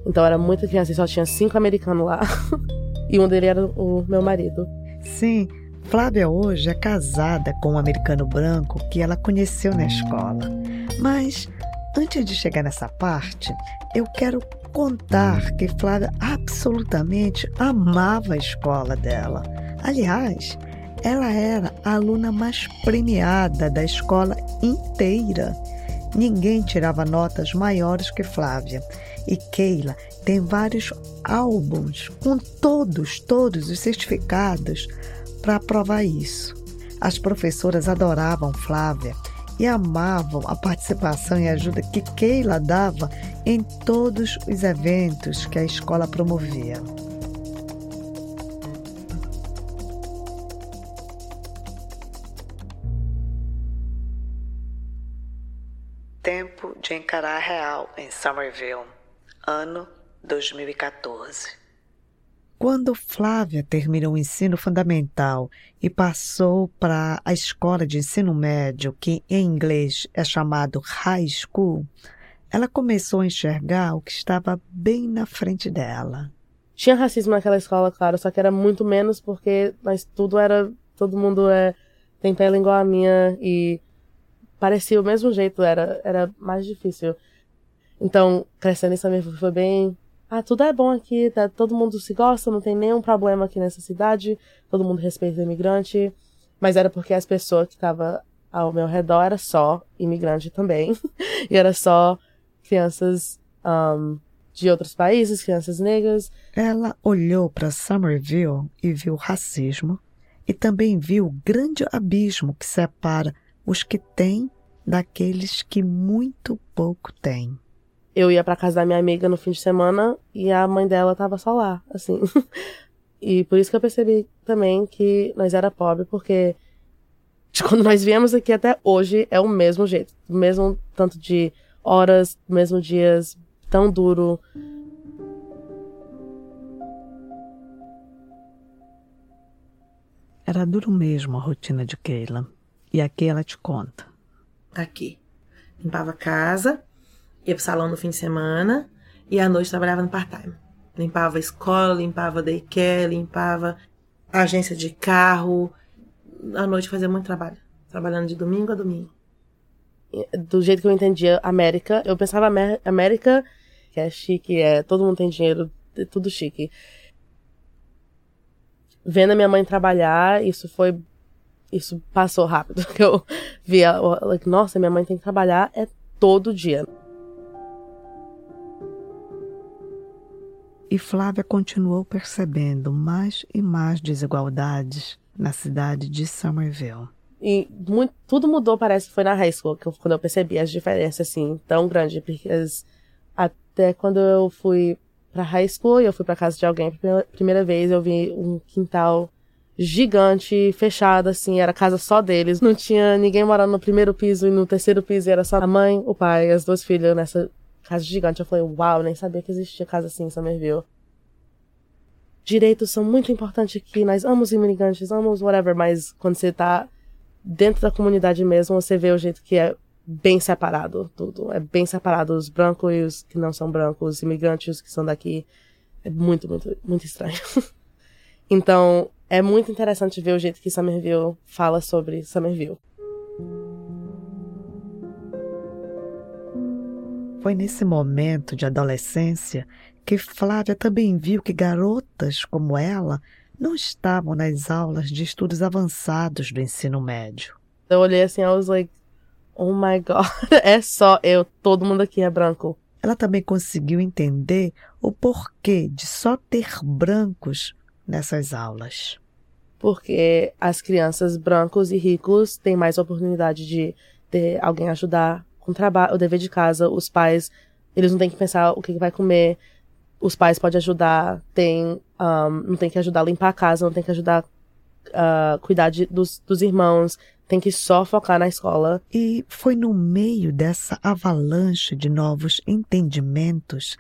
Então era muita criança e só tinha cinco americanos lá. e um deles era o meu marido. Sim, Flávia hoje é casada com um americano branco que ela conheceu na escola. Mas antes de chegar nessa parte, eu quero contar que Flávia absolutamente amava a escola dela. Aliás, ela era a aluna mais premiada da escola inteira. Ninguém tirava notas maiores que Flávia. E Keila tem vários álbuns com todos, todos os certificados para provar isso. As professoras adoravam Flávia e amavam a participação e ajuda que Keila dava em todos os eventos que a escola promovia. Tempo de encarar real em Somerville, ano 2014. Quando Flávia terminou o ensino fundamental e passou para a escola de ensino médio, que em inglês é chamado high school, ela começou a enxergar o que estava bem na frente dela. Tinha racismo naquela escola, claro, só que era muito menos porque mas tudo era. Todo mundo é, tem pele igual a minha e parecia o mesmo jeito, era, era mais difícil. Então, crescendo isso também foi bem ah, tudo é bom aqui, tá, todo mundo se gosta, não tem nenhum problema aqui nessa cidade, todo mundo respeita o imigrante. Mas era porque as pessoas que estavam ao meu redor era só imigrante também. e era só crianças um, de outros países, crianças negras. Ela olhou para Somerville e viu racismo e também viu o grande abismo que separa os que têm daqueles que muito pouco têm eu ia para casa da minha amiga no fim de semana e a mãe dela tava só lá, assim. e por isso que eu percebi também que nós era pobre, porque de quando nós viemos aqui até hoje é o mesmo jeito, o mesmo tanto de horas, mesmo dias, tão duro. Era duro mesmo a rotina de Keila. E aqui ela te conta. Aqui. Limpava a casa, ia pro salão no fim de semana e à noite trabalhava no part-time. Limpava escola, limpava daycare, limpava agência de carro. À noite fazia muito trabalho. Trabalhando de domingo a domingo. Do jeito que eu entendia América, eu pensava América, que é chique, é todo mundo tem dinheiro, é tudo chique. Vendo a minha mãe trabalhar, isso foi isso passou rápido. Eu via, like, nossa, minha mãe tem que trabalhar é todo dia. E Flávia continuou percebendo mais e mais desigualdades na cidade de Somerville. E muito, tudo mudou, parece que foi na high school, que eu, quando eu percebi as diferenças, assim, tão grandes. Porque até quando eu fui pra high school e eu fui pra casa de alguém pela primeira vez, eu vi um quintal gigante, fechado, assim, era casa só deles. Não tinha ninguém morando no primeiro piso e no terceiro piso, era só a mãe, o pai as duas filhas nessa casa gigante. Eu falei, uau, nem sabia que existia casa assim em Somerville. Direitos são muito importantes aqui, nós amamos imigrantes, amamos whatever, mas quando você tá dentro da comunidade mesmo, você vê o jeito que é bem separado tudo. É bem separado os brancos e os que não são brancos, os imigrantes que são daqui. É muito, muito, muito estranho. então, é muito interessante ver o jeito que Somerville fala sobre Somerville. Foi nesse momento de adolescência que Flávia também viu que garotas como ela não estavam nas aulas de estudos avançados do ensino médio. Eu olhei assim, I was like, oh my god, é só eu, todo mundo aqui é branco. Ela também conseguiu entender o porquê de só ter brancos nessas aulas. Porque as crianças brancos e ricos têm mais oportunidade de ter alguém ajudar com trabalho, o dever de casa, os pais, eles não têm que pensar o que vai comer, os pais podem ajudar, tem, um, não tem que ajudar a limpar a casa, não tem que ajudar a uh, cuidar de, dos, dos irmãos, tem que só focar na escola. E foi no meio dessa avalanche de novos entendimentos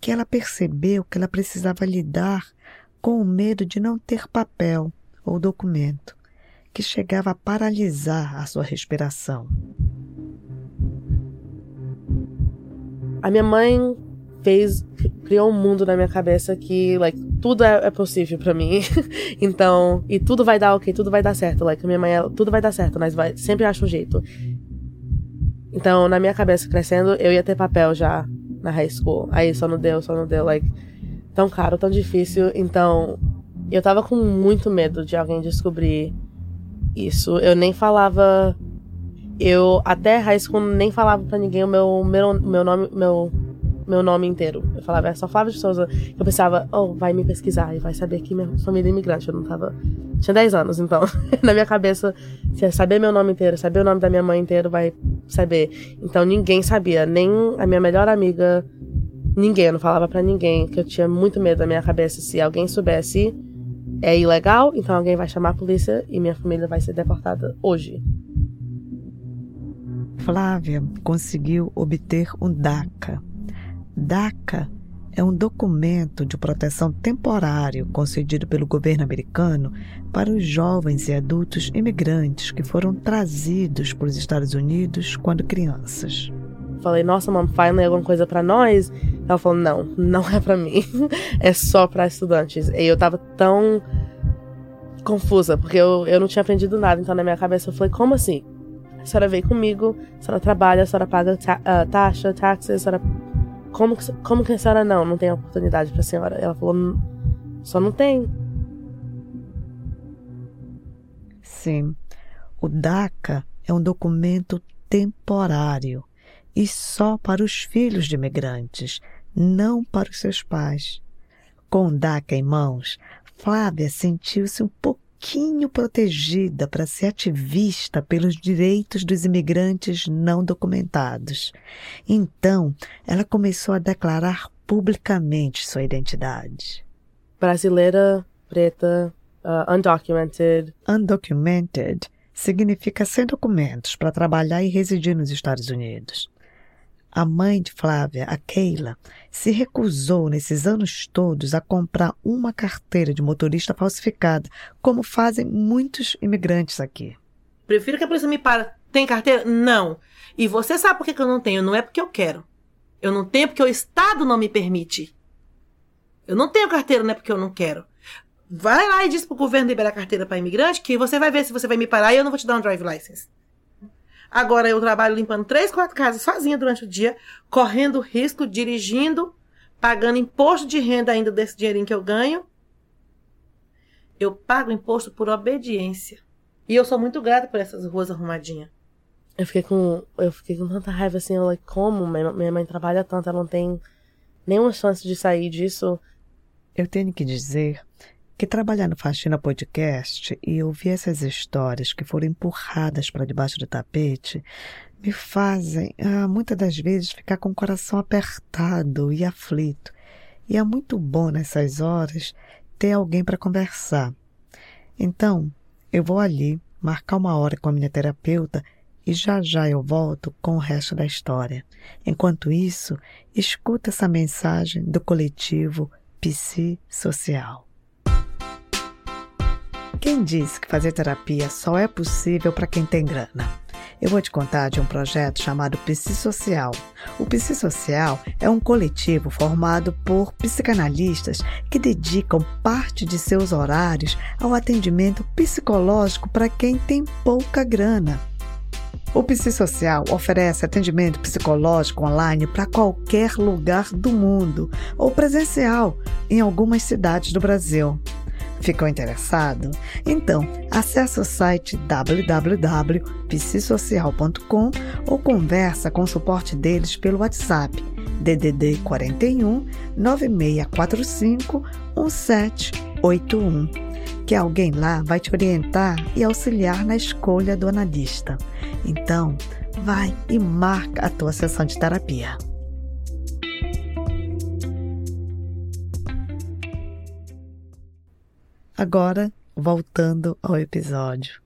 que ela percebeu que ela precisava lidar com o medo de não ter papel ou documento, que chegava a paralisar a sua respiração. A minha mãe fez criou um mundo na minha cabeça que like tudo é, é possível para mim. Então e tudo vai dar ok tudo vai dar certo. Like minha mãe tudo vai dar certo mas vai sempre acha um jeito. Então na minha cabeça crescendo eu ia ter papel já na high school. Aí só não deu só não deu like tão caro tão difícil. Então eu tava com muito medo de alguém descobrir isso. Eu nem falava eu até high school nem falava para ninguém o meu meu meu nome meu meu nome inteiro. Eu falava, é só Flávia de Souza. Eu pensava, oh, vai me pesquisar e vai saber que minha família é imigrante. Eu não tava. Tinha 10 anos, então. na minha cabeça, se saber meu nome inteiro, saber o nome da minha mãe inteiro, vai saber. Então ninguém sabia, nem a minha melhor amiga, ninguém. Eu não falava para ninguém, que eu tinha muito medo da minha cabeça. Se alguém soubesse, é ilegal, então alguém vai chamar a polícia e minha família vai ser deportada hoje. Flávia conseguiu obter um DACA, DACA é um documento de proteção temporário concedido pelo governo americano para os jovens e adultos imigrantes que foram trazidos para os Estados Unidos quando crianças. Falei, nossa, mãe, finally alguma coisa para nós? Ela falou, não, não é para mim, é só para estudantes. E eu tava tão confusa, porque eu, eu não tinha aprendido nada, então na minha cabeça eu falei, como assim? A senhora veio comigo, a senhora trabalha, a senhora paga ta uh, taxa, taxas, a senhora como, como que a senhora não? Não tem oportunidade pra senhora? Ela falou, só não tem. Sim. O DACA é um documento temporário e só para os filhos de imigrantes, não para os seus pais. Com o DACA em mãos, Flávia sentiu-se um pouco pouquinho protegida para ser ativista pelos direitos dos imigrantes não documentados. Então, ela começou a declarar publicamente sua identidade. Brasileira, preta, uh, undocumented. Undocumented significa sem documentos para trabalhar e residir nos Estados Unidos. A mãe de Flávia, a Keila, se recusou nesses anos todos a comprar uma carteira de motorista falsificada, como fazem muitos imigrantes aqui. Prefiro que a polícia me pare. Tem carteira? Não. E você sabe por que eu não tenho? Não é porque eu quero. Eu não tenho porque o Estado não me permite. Eu não tenho carteira, não é porque eu não quero. Vai lá e diz pro governo liberar carteira para imigrante que você vai ver se você vai me parar e eu não vou te dar um drive license. Agora eu trabalho limpando três, quatro casas sozinha durante o dia, correndo risco, dirigindo, pagando imposto de renda ainda desse dinheirinho que eu ganho. Eu pago imposto por obediência. E eu sou muito grata por essas ruas arrumadinhas. Eu fiquei com. Eu fiquei com tanta raiva assim, eu, like, como? Minha, minha mãe trabalha tanto, ela não tem nenhuma chance de sair disso. Eu tenho que dizer que trabalhar no Faxina Podcast e ouvir essas histórias que foram empurradas para debaixo do tapete me fazem, ah, muitas das vezes, ficar com o coração apertado e aflito. E é muito bom nessas horas ter alguém para conversar. Então, eu vou ali marcar uma hora com a minha terapeuta e já já eu volto com o resto da história. Enquanto isso, escuta essa mensagem do coletivo Psi Social. Quem disse que fazer terapia só é possível para quem tem grana? Eu vou te contar de um projeto chamado Psi-Social. O Psi-Social é um coletivo formado por psicanalistas que dedicam parte de seus horários ao atendimento psicológico para quem tem pouca grana. O Psi-Social oferece atendimento psicológico online para qualquer lugar do mundo ou presencial em algumas cidades do Brasil. Ficou interessado? Então, acesse o site www.psisocial.com ou conversa com o suporte deles pelo WhatsApp DDD 41 9645 1781. Que alguém lá vai te orientar e auxiliar na escolha do analista. Então, vai e marca a tua sessão de terapia. Agora, voltando ao episódio.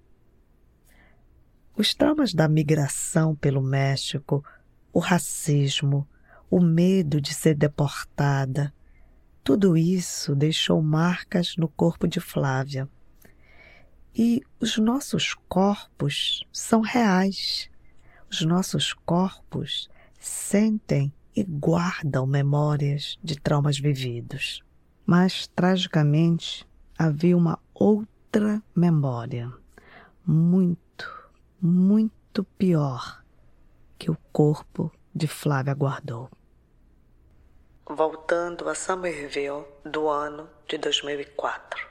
Os traumas da migração pelo México, o racismo, o medo de ser deportada. Tudo isso deixou marcas no corpo de Flávia. E os nossos corpos são reais. Os nossos corpos sentem e guardam memórias de traumas vividos. Mas, tragicamente, havia uma outra memória, muito, muito pior, que o corpo de Flávia guardou. Voltando a Somerville do ano de 2004.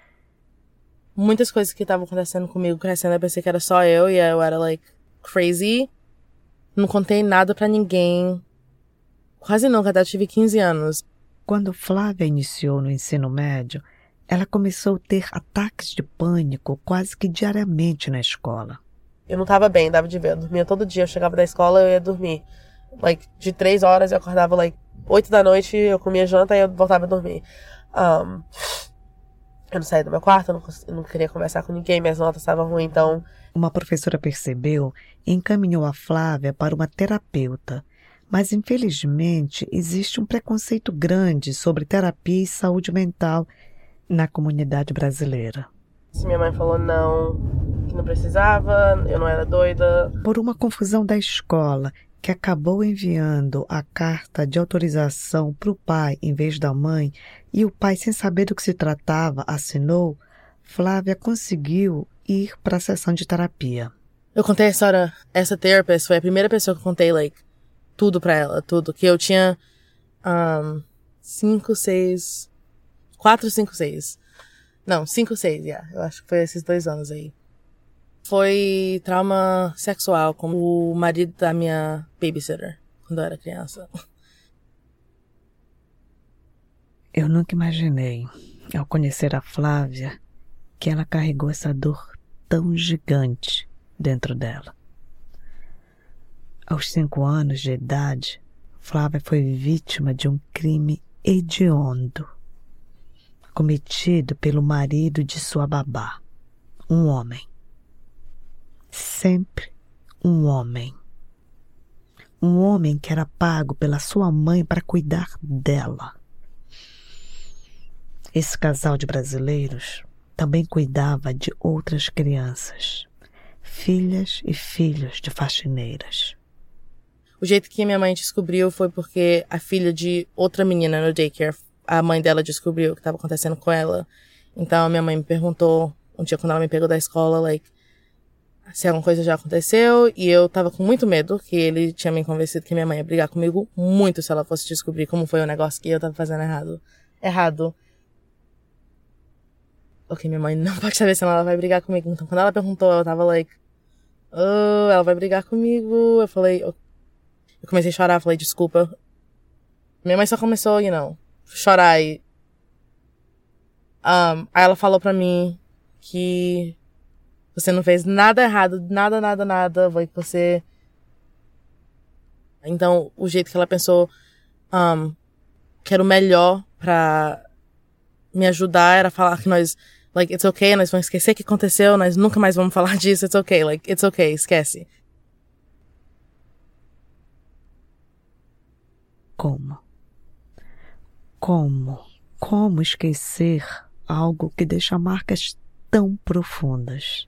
Muitas coisas que estavam acontecendo comigo crescendo, eu pensei que era só eu e eu era like crazy. Não contei nada para ninguém. Quase nunca, até tive 15 anos. Quando Flávia iniciou no ensino médio, ela começou a ter ataques de pânico quase que diariamente na escola. Eu não tava bem, dava de ver. Eu dormia todo dia. Eu chegava da escola, eu ia dormir. Like, de três horas eu acordava, like, oito da noite, eu comia janta e eu voltava a dormir. Um, eu não saía do meu quarto, eu não, eu não queria conversar com ninguém, minhas notas estavam ruins, então. Uma professora percebeu e encaminhou a Flávia para uma terapeuta. Mas, infelizmente, existe um preconceito grande sobre terapia e saúde mental na comunidade brasileira. Minha mãe falou não, que não precisava, eu não era doida. Por uma confusão da escola, que acabou enviando a carta de autorização para o pai em vez da mãe, e o pai, sem saber do que se tratava, assinou, Flávia conseguiu ir para a sessão de terapia. Eu contei a história, essa therapist foi a primeira pessoa que eu contei, like, tudo pra ela, tudo. Que eu tinha, um, cinco, seis, quatro, cinco, seis. Não, cinco, seis, yeah. Eu acho que foi esses dois anos aí. Foi trauma sexual com o marido da minha babysitter, quando eu era criança. Eu nunca imaginei, ao conhecer a Flávia, que ela carregou essa dor tão gigante dentro dela. Aos cinco anos de idade, Flávia foi vítima de um crime hediondo cometido pelo marido de sua babá, um homem. Sempre um homem. Um homem que era pago pela sua mãe para cuidar dela. Esse casal de brasileiros também cuidava de outras crianças, filhas e filhos de faxineiras. O jeito que minha mãe descobriu foi porque a filha de outra menina no daycare, a mãe dela descobriu o que estava acontecendo com ela. Então minha mãe me perguntou um dia quando ela me pegou da escola, like, se alguma coisa já aconteceu, e eu tava com muito medo, que ele tinha me convencido que minha mãe ia brigar comigo muito se ela fosse descobrir como foi o negócio que eu tava fazendo errado. Errado ok, minha mãe não pode saber se ela vai brigar comigo. Então, quando ela perguntou, eu tava like, oh, ela vai brigar comigo. Eu falei, eu comecei a chorar, falei, desculpa. Minha mãe só começou, you know, chorar e. Um, aí ela falou pra mim que você não fez nada errado, nada, nada, nada, foi que você. Então, o jeito que ela pensou um, que era o melhor pra me ajudar era falar que nós Like, it's okay, nós vamos esquecer o que aconteceu, nós nunca mais vamos falar disso, it's okay, like, it's okay, esquece. Como? Como? Como esquecer algo que deixa marcas tão profundas?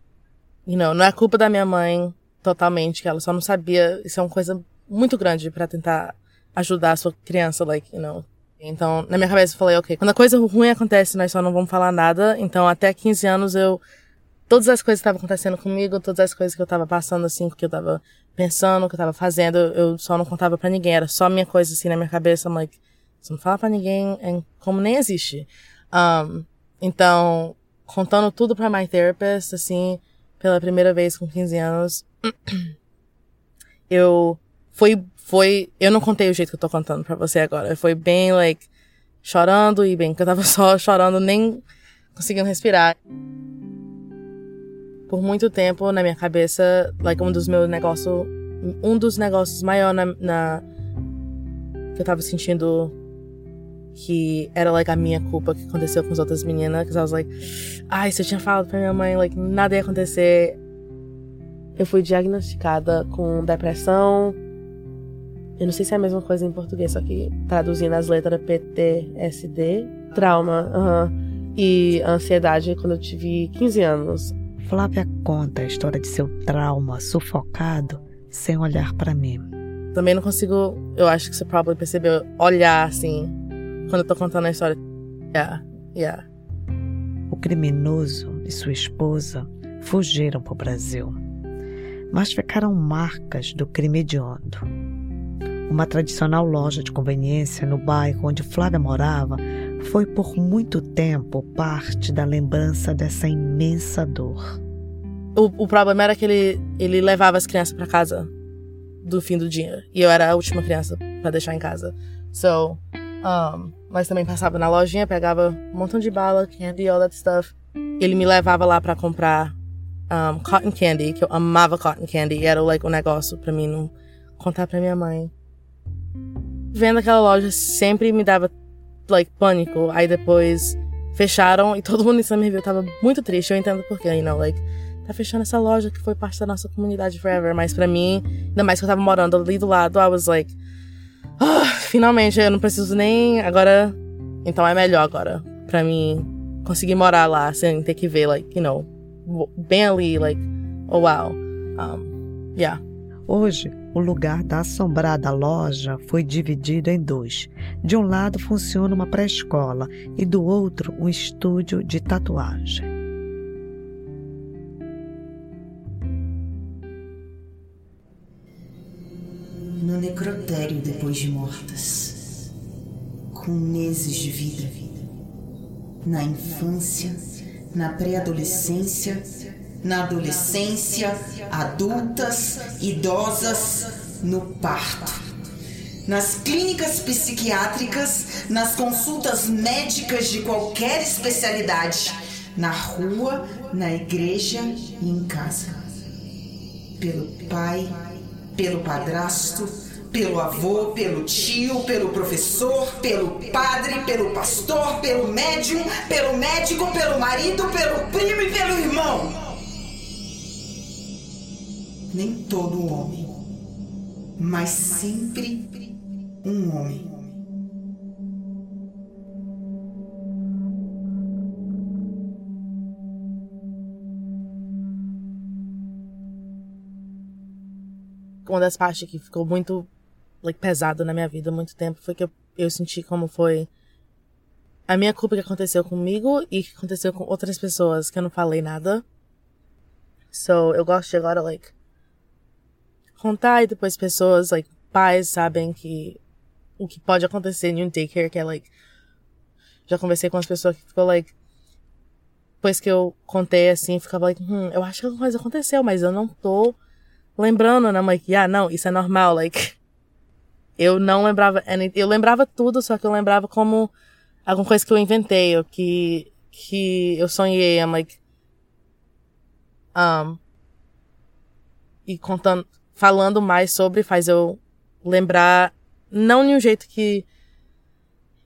Know, não é culpa da minha mãe totalmente, que ela só não sabia. Isso é uma coisa muito grande para tentar ajudar a sua criança, like, you know, então, na minha cabeça eu falei, ok, quando a coisa ruim acontece, nós só não vamos falar nada. Então, até 15 anos eu. Todas as coisas que estavam acontecendo comigo, todas as coisas que eu tava passando, assim, que eu tava pensando, que eu tava fazendo, eu só não contava para ninguém. Era só minha coisa, assim, na minha cabeça. Like, se não fala pra ninguém, é como nem existe. Um, então, contando tudo pra my therapist, assim, pela primeira vez com 15 anos, eu foi, foi, eu não contei o jeito que eu tô contando pra você agora. Foi bem, like, chorando e bem, que eu tava só chorando, nem conseguindo respirar. Por muito tempo, na minha cabeça, like, um dos meus negócios, um dos negócios maiores na, na, que eu tava sentindo que era, like, a minha culpa que aconteceu com as outras meninas, que eu was like, ai, se eu tinha falado pra minha mãe, like, nada ia acontecer. Eu fui diagnosticada com depressão, Eu não sei se é a mesma coisa em português, só que traduzindo as letras PTSD, trauma, uhum, e ansiedade quando eu tive 15 anos. Flávia conta a história de seu trauma sufocado sem olhar para mim. Também não consigo, eu acho que você provavelmente percebeu, olhar assim, quando eu tô contando a história. Yeah, yeah. O criminoso e sua esposa fugiram para o Brasil, mas ficaram marcas do crime hediondo. Uma tradicional loja de conveniência no bairro onde Flávia morava foi por muito tempo parte da lembrança dessa imensa dor. O, o problema era que ele, ele levava as crianças para casa do fim do dia. E eu era a última criança para deixar em casa. So, um, mas também passava na lojinha, pegava um montão de bala, candy, all that stuff. Ele me levava lá para comprar um, cotton candy, que eu amava cotton candy. Era like, um negócio para mim não contar pra minha mãe vendo aquela loja sempre me dava, like, pânico. Aí depois fecharam e todo mundo em Somerville tava muito triste. Eu entendo por quê, you know, like, tá fechando essa loja que foi parte da nossa comunidade forever. Mas pra mim, ainda mais que eu tava morando ali do lado, I was like, oh, finalmente, eu não preciso nem, agora, então é melhor agora pra mim conseguir morar lá sem ter que ver, like, you know, bem ali, like, oh wow. Um, yeah. Hoje, o lugar da assombrada loja foi dividido em dois. De um lado funciona uma pré-escola e do outro um estúdio de tatuagem. Necrotério depois de mortas, com meses de vida, na infância, na pré-adolescência na adolescência, adultas, idosas, no parto. Nas clínicas psiquiátricas, nas consultas médicas de qualquer especialidade, na rua, na igreja e em casa. Pelo pai, pelo padrasto, pelo avô, pelo tio, pelo professor, pelo padre, pelo pastor, pelo médium, pelo médico, pelo marido, pelo primo e pelo irmão nem todo homem, mas sempre um homem. Uma das partes que ficou muito like, pesado na minha vida há muito tempo foi que eu, eu senti como foi a minha culpa que aconteceu comigo e que aconteceu com outras pessoas que eu não falei nada. So, eu gosto de agora, like, contar e depois pessoas, like, pais sabem que o que pode acontecer em um daycare, que é, like, já conversei com as pessoas que ficou, like, depois que eu contei, assim, ficava, like, hum, eu acho que alguma coisa aconteceu, mas eu não tô lembrando, né, like, ah, não, isso é normal, like, eu não lembrava, eu lembrava tudo, só que eu lembrava como alguma coisa que eu inventei, ou que, que eu sonhei, I'm like, um, e contando, falando mais sobre faz eu lembrar, não de um jeito que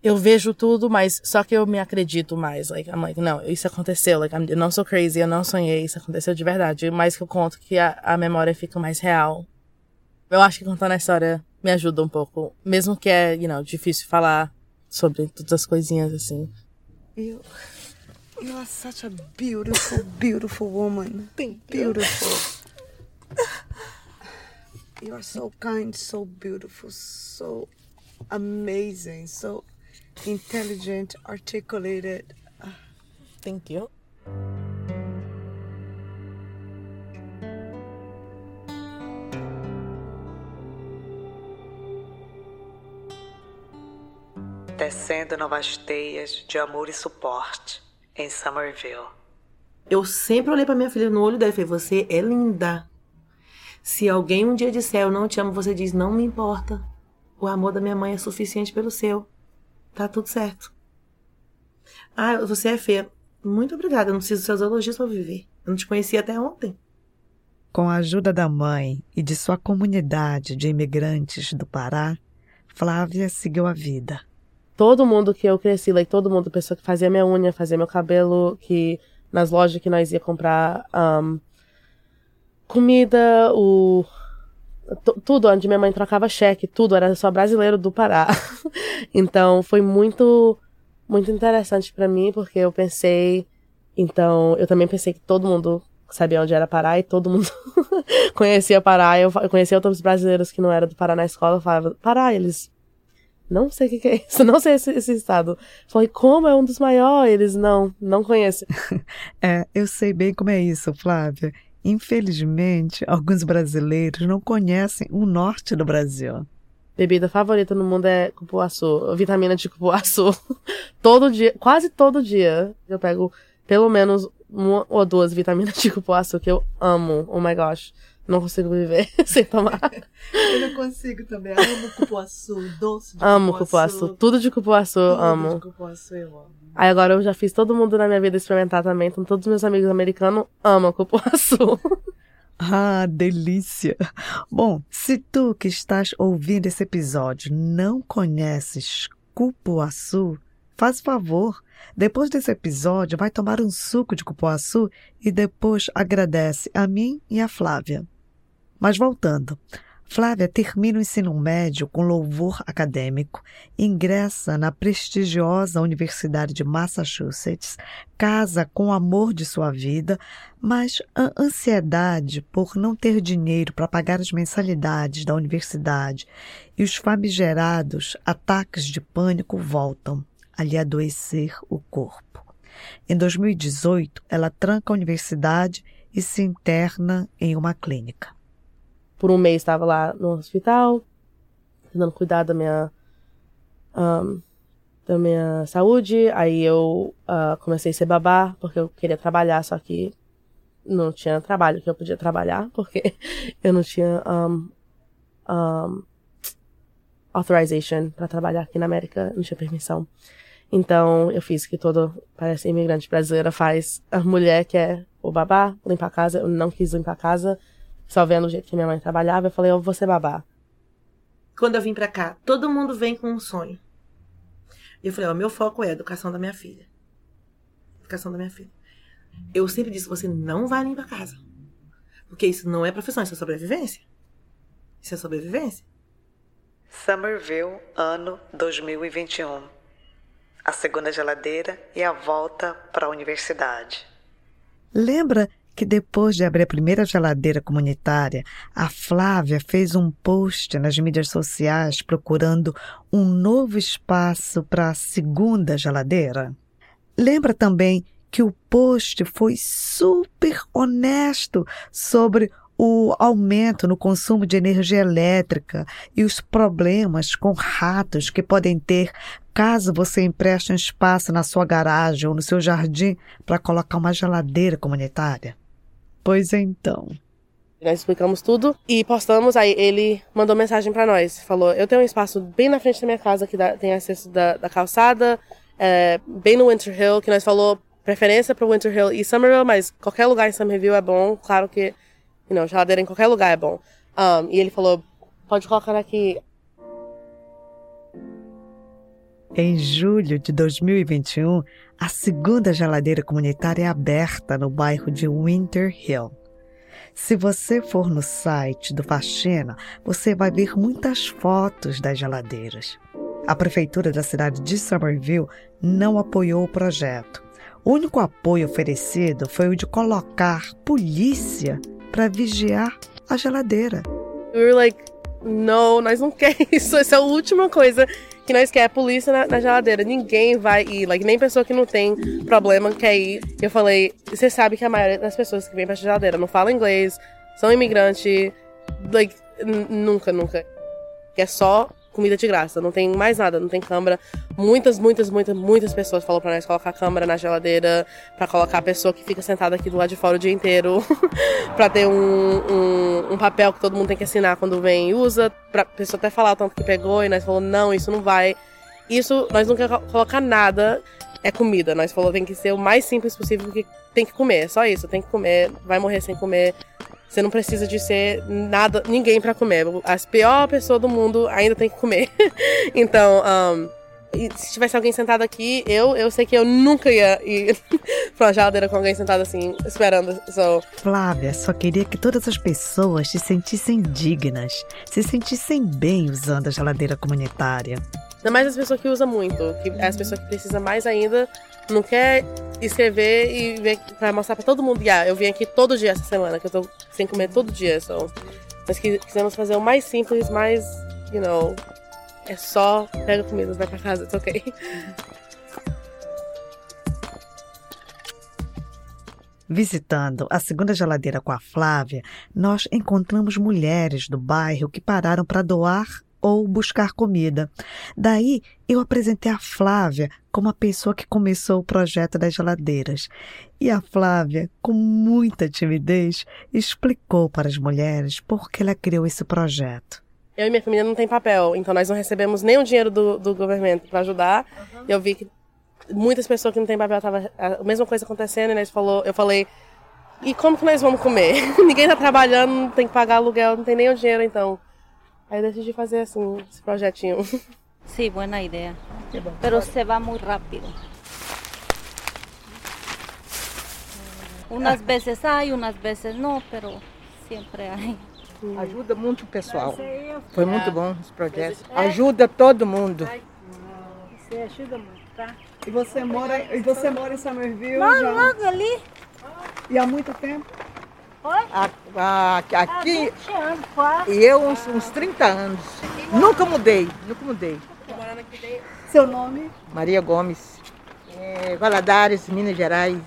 eu vejo tudo, mas só que eu me acredito mais. Like, I'm like, não, isso aconteceu. Like, I'm, eu não sou crazy, eu não sonhei, isso aconteceu de verdade. Mais que eu conto que a, a memória fica mais real. Eu acho que contando a história me ajuda um pouco. Mesmo que é, you know, difícil falar sobre todas as coisinhas assim. You, you are such a beautiful, beautiful woman. Thank beautiful. You are so kind, so beautiful, so amazing, so intelligent, articulated. Thank you. Tecendo novas teias de amor e suporte em Somerville. Eu sempre olhei para minha filha no olho dela e falei: Você é linda. Se alguém um dia disser eu não te amo, você diz não me importa. O amor da minha mãe é suficiente pelo seu. Tá tudo certo. Ah, você é feia. Muito obrigada. Eu não preciso dos seus elogios para viver. Eu não te conhecia até ontem. Com a ajuda da mãe e de sua comunidade de imigrantes do Pará, Flávia seguiu a vida. Todo mundo que eu cresci, like, todo mundo, pessoa que fazia minha unha, fazia meu cabelo, que nas lojas que nós ia comprar um, comida, o tudo onde minha mãe trocava cheque, tudo era só brasileiro do Pará. então foi muito muito interessante para mim porque eu pensei, então eu também pensei que todo mundo sabia onde era Pará e todo mundo conhecia Pará. Eu, eu conhecia outros brasileiros que não eram do Pará na escola, eu falava, Pará, eles não sei o que, que, é isso, não sei esse, esse estado. Falei, como é um dos maiores? Eles, não, não conhecem. é, eu sei bem como é isso, Flávia. Infelizmente, alguns brasileiros não conhecem o norte do Brasil. Bebida favorita no mundo é cupuaçu, vitamina de cupuaçu. todo dia, quase todo dia, eu pego pelo menos uma ou duas vitaminas de cupuaçu que eu amo. Oh my gosh. Não consigo viver sem tomar. Eu não consigo também. amo cupuaçu, doce de amo cupuaçu. cupuaçu. Tudo de cupuaçu, Tudo amo. De cupuaçu, eu amo. Aí agora eu já fiz todo mundo na minha vida experimentar também. Então todos os meus amigos americanos amam cupuaçu. Ah, delícia! Bom, se tu que estás ouvindo esse episódio não conheces cupuaçu, faz favor, depois desse episódio vai tomar um suco de cupuaçu e depois agradece a mim e a Flávia. Mas voltando, Flávia termina o ensino médio com louvor acadêmico, ingressa na prestigiosa Universidade de Massachusetts, casa com o amor de sua vida, mas a ansiedade por não ter dinheiro para pagar as mensalidades da universidade e os famigerados ataques de pânico voltam a lhe adoecer o corpo. Em 2018, ela tranca a universidade e se interna em uma clínica por um mês estava lá no hospital, tentando cuidar da minha, um, da minha saúde. Aí eu uh, comecei a ser babá, porque eu queria trabalhar, só que não tinha trabalho que eu podia trabalhar, porque eu não tinha um, um, authorization para trabalhar aqui na América, não tinha permissão. Então eu fiz que todo, parece, imigrante brasileira faz. A mulher que é o babá, limpar a casa, eu não quis limpar a casa só vendo o jeito que minha mãe trabalhava, eu falei, eu vou ser babá. Quando eu vim pra cá, todo mundo vem com um sonho. E eu falei, ó, meu foco é a educação da minha filha. Educação da minha filha. Eu sempre disse, você não vai limpar casa. Porque isso não é profissão, isso é sobrevivência. Isso é sobrevivência. Somerville, ano 2021. A segunda geladeira e a volta para a universidade. Lembra que depois de abrir a primeira geladeira comunitária, a Flávia fez um post nas mídias sociais procurando um novo espaço para a segunda geladeira? Lembra também que o post foi super honesto sobre o aumento no consumo de energia elétrica e os problemas com ratos que podem ter caso você empreste um espaço na sua garagem ou no seu jardim para colocar uma geladeira comunitária. Pois então. Nós explicamos tudo e postamos. Aí ele mandou mensagem para nós. Falou: Eu tenho um espaço bem na frente da minha casa que dá, tem acesso da, da calçada, é, bem no Winter Hill, que nós falou preferência para Winter Hill e Somerville, mas qualquer lugar em Somerville é bom. Claro que, you know, geladeira em qualquer lugar é bom. Um, e ele falou: Pode colocar aqui. Em julho de 2021, a segunda geladeira comunitária é aberta no bairro de Winter Hill. Se você for no site do Faxina, você vai ver muitas fotos das geladeiras. A prefeitura da cidade de Somerville não apoiou o projeto. O único apoio oferecido foi o de colocar polícia para vigiar a geladeira. We were like, não, nós não queremos isso. Essa é a última coisa que nós quer a polícia na, na, geladeira. Ninguém vai ir, like, nem pessoa que não tem problema quer ir. Eu falei, você sabe que a maioria das pessoas que vêm pra geladeira não falam inglês, são imigrantes, like, nunca, nunca. É só comida de graça, não tem mais nada, não tem câmera. Muitas, muitas, muitas, muitas pessoas falam pra nós colocar câmera na geladeira, pra colocar a pessoa que fica sentada aqui do lado de fora o dia inteiro, pra ter um, um, um, papel que todo mundo tem que assinar quando vem e usa, pra pessoa até falar o tanto que pegou, e nós falou, não, isso não vai. Isso, nós não queremos colocar nada, é comida. Nós falou, tem que ser o mais simples possível, porque tem que comer, só isso, tem que comer, vai morrer sem comer. Você não precisa de ser nada, ninguém para comer. A pior pessoa do mundo ainda tem que comer. então, um, e se tivesse alguém sentado aqui, eu, eu sei que eu nunca ia ir pra uma geladeira com alguém sentado assim, esperando. So, Flávia só queria que todas as pessoas se sentissem dignas, se sentissem bem usando a geladeira comunitária. Ainda mais as pessoas que usam muito, que as pessoas que precisam mais ainda, não quer escrever e ver pra mostrar pra todo mundo. Ah, eu vim aqui todo dia essa semana, que eu tô sem comer todo dia. So. Nós qui- quisemos fazer o mais simples, mais, you know, é só pega comida, vai pra casa, it's ok. Visitando a segunda geladeira com a Flávia, nós encontramos mulheres do bairro que pararam para doar ou buscar comida. Daí eu apresentei a Flávia como a pessoa que começou o projeto das geladeiras. E a Flávia, com muita timidez, explicou para as mulheres por que ela criou esse projeto. Eu e minha família não tem papel, então nós não recebemos nenhum dinheiro do, do governo para ajudar. E eu vi que muitas pessoas que não têm papel tava a mesma coisa acontecendo e nós falou, eu falei, e como que nós vamos comer? Ninguém tá trabalhando, não tem que pagar aluguel, não tem nem o dinheiro, então. Aí eu decidi fazer assim, esse projetinho. Sí, buena idea. Pero se va muy rápido. Unas veces hay, unas veces no, pero siempre hay. Ajuda muito o pessoal. Foi muito bom esse projeto. Ajuda todo mundo. E você mora, e você mora em Somerville Logo, logo ali. E há muito tempo? A- a- aqui, 20 anos quase. e eu uns, uns 30 anos. Nunca mudei, nunca mudei. Seu nome? Maria Gomes, é, Valadares, Minas Gerais.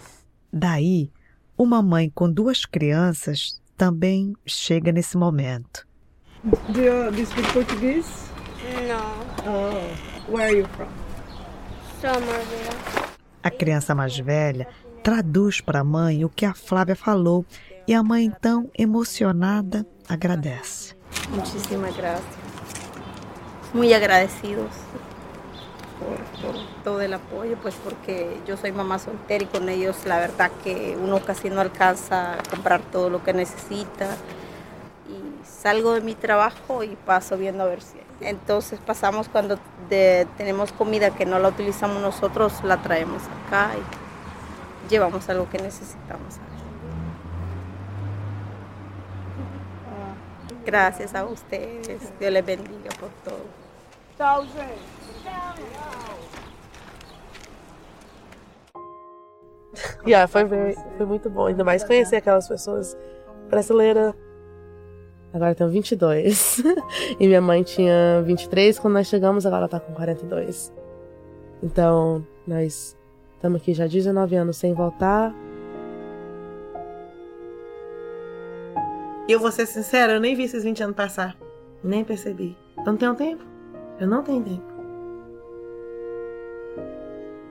Daí, uma mãe com duas crianças também chega nesse momento. Do you, do you speak Portuguese? No, Oh, where are you from? Somerville. A criança mais velha traduz para a mãe o que a Flávia falou e a mãe, então, emocionada, agradece. Muchísimas gracias. Muy agradecidos por, todo el apoyo, pues porque yo soy mamá soltera y con ellos la verdad que uno casi no alcanza a comprar todo lo que necesita. Y salgo de mi trabajo y paso viendo a ver si. Entonces pasamos cuando tenemos comida que no la utilizamos nosotros, la traemos acá y llevamos algo que necesitamos. Gracias a ustedes. Dios les bendiga por todo. Yeah, foi, very- foi muito bom. Ainda mais conhecer aquelas pessoas brasileiras. Agora eu tenho 22. e minha mãe tinha 23 quando nós chegamos, agora ela tá com 42. Então, nós estamos aqui já 19 anos sem voltar. E eu vou ser sincera, eu nem vi esses 20 anos passar. Nem percebi. Eu não tenho tempo. Eu não tenho tempo.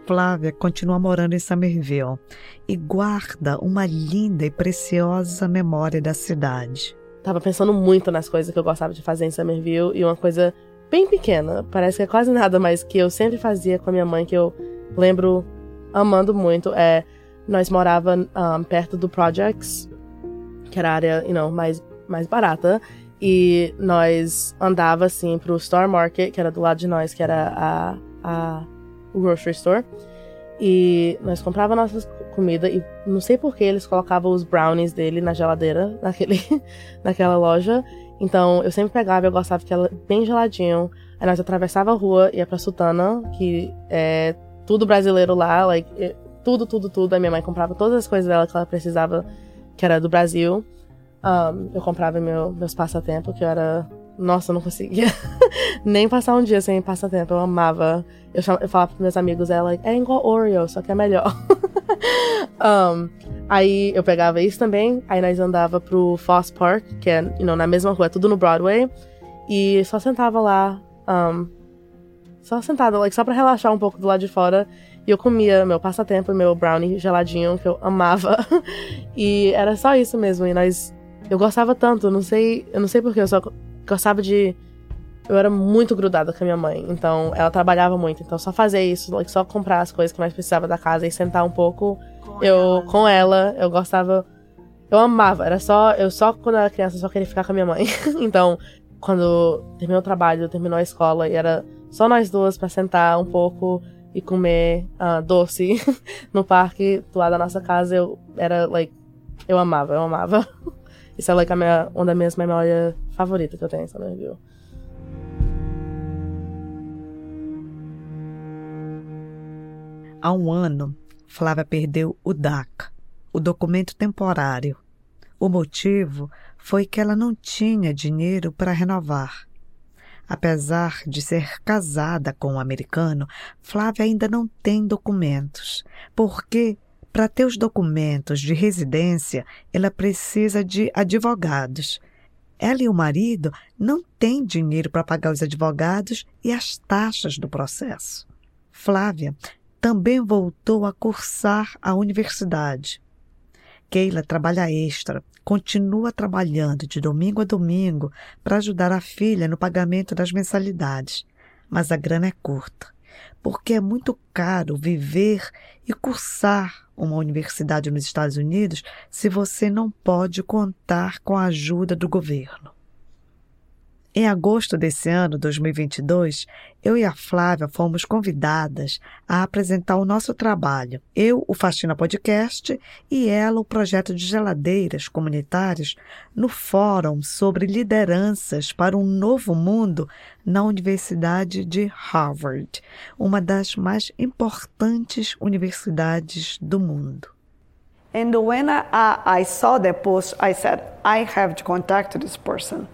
Flávia continua morando em Somerville e guarda uma linda e preciosa memória da cidade. Tava pensando muito nas coisas que eu gostava de fazer em Somerville e uma coisa bem pequena, parece que é quase nada, mas que eu sempre fazia com a minha mãe, que eu lembro amando muito, é nós morava um, perto do Projects, que era a área, you know, mais, mais barata, e nós andava assim pro Store Market, que era do lado de nós, que era a, a o grocery store. E nós comprava nossas comida e não sei por que eles colocavam os brownies dele na geladeira, naquele, naquela loja. Então eu sempre pegava, eu gostava que ela bem geladinho. Aí nós atravessava a rua, ia pra Sutana, que é tudo brasileiro lá, like, eh, tudo, tudo, tudo. Aí minha mãe comprava todas as coisas dela que ela precisava, que era do Brasil. Um, eu comprava meu, meus passatempos, que eu era. Nossa, eu não conseguia nem passar um dia sem passatempo. Eu amava. Eu, cham... eu falava pros meus amigos, ela, like, é igual Oreo, só que é melhor. um, aí eu pegava isso também. Aí nós andava pro Foss Park, que é you know, na mesma rua, tudo no Broadway. E só sentava lá. Um, só sentada, like, só pra relaxar um pouco do lado de fora. E eu comia meu passatempo, meu brownie geladinho, que eu amava. e era só isso mesmo. E nós. Eu gostava tanto, não sei. Eu não sei porquê, eu só gostava de. Eu era muito grudada com a minha mãe. Então, ela trabalhava muito. Então, só fazer isso, só comprar as coisas que nós precisava da casa e sentar um pouco. Com eu, ela. com ela, eu gostava. Eu amava. Era só. Eu só, quando era criança, só queria ficar com a minha mãe. então, quando terminou o trabalho, terminou a escola e era só nós duas para sentar um pouco e comer uh, doce no parque do lado da nossa casa, eu era like eu amava, eu amava. Isso é like a minha, uma das minhas memórias favoritas que eu tenho em Somerville. Há um ano, Flávia perdeu o DACA, o documento temporário. O motivo foi que ela não tinha dinheiro para renovar. Apesar de ser casada com um americano, Flávia ainda não tem documentos, porque para ter os documentos de residência, ela precisa de advogados. Ela e o marido não têm dinheiro para pagar os advogados e as taxas do processo. Flávia também voltou a cursar a universidade. Keila trabalha extra, continua trabalhando de domingo a domingo para ajudar a filha no pagamento das mensalidades, mas a grana é curta, porque é muito caro viver e cursar uma universidade nos Estados Unidos se você não pode contar com a ajuda do governo. Em agosto desse ano, 2022, eu e a Flávia fomos convidadas a apresentar o nosso trabalho. Eu, o Faxina Podcast, e ela, o projeto de geladeiras comunitárias, no Fórum sobre Lideranças para um Novo Mundo na Universidade de Harvard, uma das mais importantes universidades do mundo. And when I, I saw the post, I said, I have to contact this person.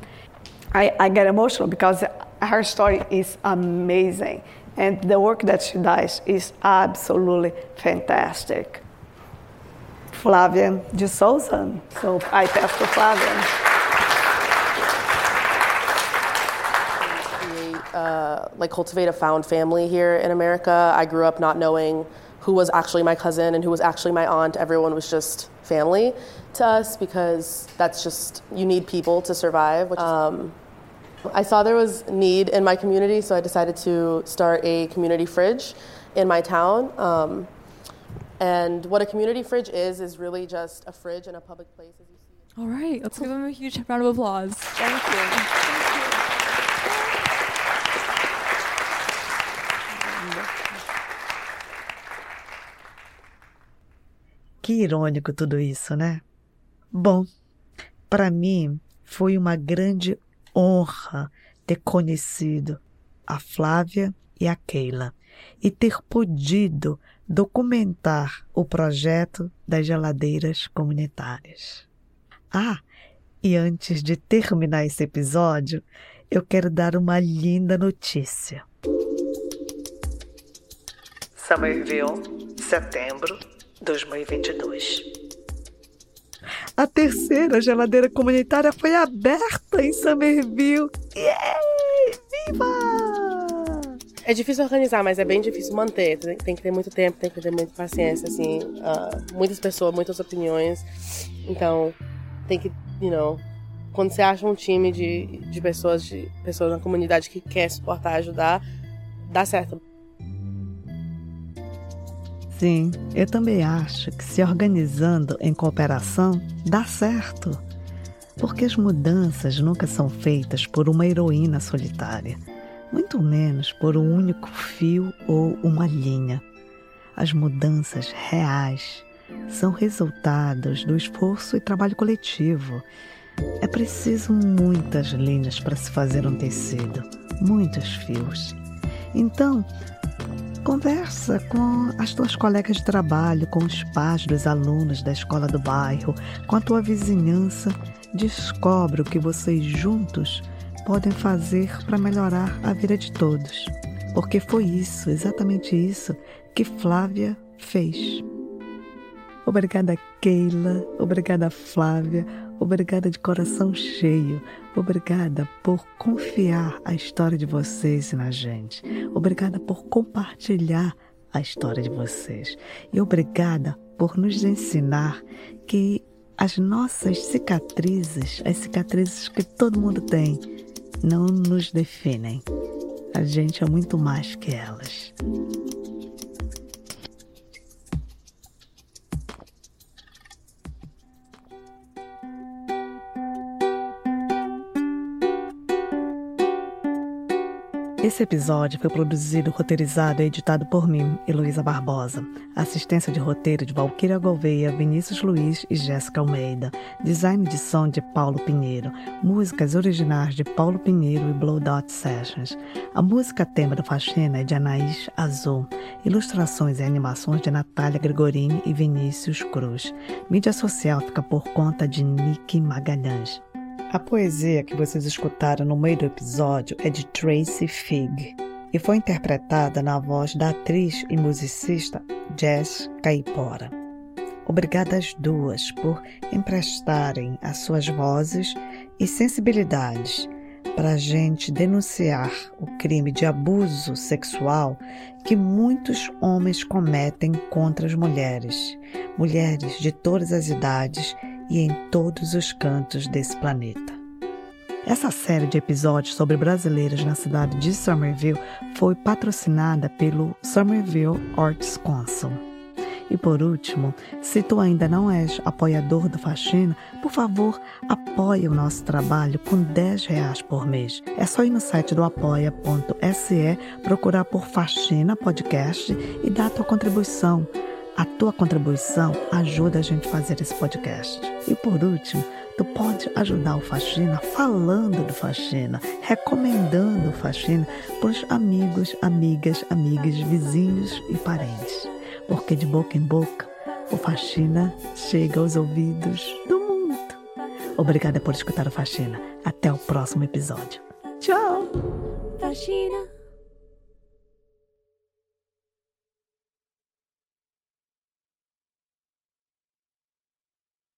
I, I get emotional because her story is amazing. And the work that she does is absolutely fantastic. Flávia de Souza. So I pass to Flávia. Uh, like cultivate a found family here in America. I grew up not knowing who was actually my cousin and who was actually my aunt. Everyone was just family to us because that's just you need people to survive. Um, I saw there was need in my community, so I decided to start a community fridge in my town. Um, and what a community fridge is is really just a fridge in a public place, as you see. All right, let's give them a huge round of applause. Thank you. Thank you. Que irônico tudo isso, né? Bom, para mim foi uma grande honra ter conhecido a Flávia e a Keila e ter podido documentar o projeto das geladeiras comunitárias. Ah, e antes de terminar esse episódio, eu quero dar uma linda notícia. Summerville, setembro 2022. A terceira geladeira comunitária foi aberta em Somerville. Yeah! Viva! É difícil organizar, mas é bem difícil manter. Tem que ter muito tempo, tem que ter muita paciência, assim. Uh, muitas pessoas, muitas opiniões. Então, tem que, you know, quando você acha um time de, de pessoas, de pessoas na comunidade que quer suportar, ajudar, dá certo. Sim, eu também acho que se organizando em cooperação dá certo. Porque as mudanças nunca são feitas por uma heroína solitária, muito menos por um único fio ou uma linha. As mudanças reais são resultados do esforço e trabalho coletivo. É preciso muitas linhas para se fazer um tecido, muitos fios. Então, Conversa com as tuas colegas de trabalho, com os pais dos alunos da escola do bairro, com a tua vizinhança. Descobre o que vocês juntos podem fazer para melhorar a vida de todos. Porque foi isso, exatamente isso, que Flávia fez. Obrigada, Keila. Obrigada, Flávia. Obrigada de coração cheio. Obrigada por confiar a história de vocês na gente. Obrigada por compartilhar a história de vocês. E obrigada por nos ensinar que as nossas cicatrizes, as cicatrizes que todo mundo tem, não nos definem. A gente é muito mais que elas. Esse episódio foi produzido, roteirizado e editado por mim, Heloísa Barbosa. Assistência de roteiro de Valquíria Gouveia, Vinícius Luiz e Jéssica Almeida. Design de som de Paulo Pinheiro. Músicas originais de Paulo Pinheiro e Blue Dot Sessions. A música tema do Faxina é de Anaís Azul. Ilustrações e animações de Natália Gregorini e Vinícius Cruz. Mídia social fica por conta de Nick Magalhães. A poesia que vocês escutaram no meio do episódio é de Tracy Fig e foi interpretada na voz da atriz e musicista Jess Caipora. Obrigada às duas por emprestarem as suas vozes e sensibilidades para a gente denunciar o crime de abuso sexual que muitos homens cometem contra as mulheres, mulheres de todas as idades e em todos os cantos desse planeta. Essa série de episódios sobre brasileiros na cidade de Somerville foi patrocinada pelo Somerville Arts Council. E por último, se tu ainda não és apoiador do Faxina, por favor, apoie o nosso trabalho com 10 reais por mês. É só ir no site do apoia.se, procurar por Faxina Podcast e dar tua contribuição. A tua contribuição ajuda a gente a fazer esse podcast. E por último, tu pode ajudar o Faxina falando do Faxina, recomendando o Faxina para os amigos, amigas, amigas, vizinhos e parentes. Porque de boca em boca, o Faxina chega aos ouvidos do mundo. Obrigada por escutar o Faxina. Até o próximo episódio. Tchau! Faxina.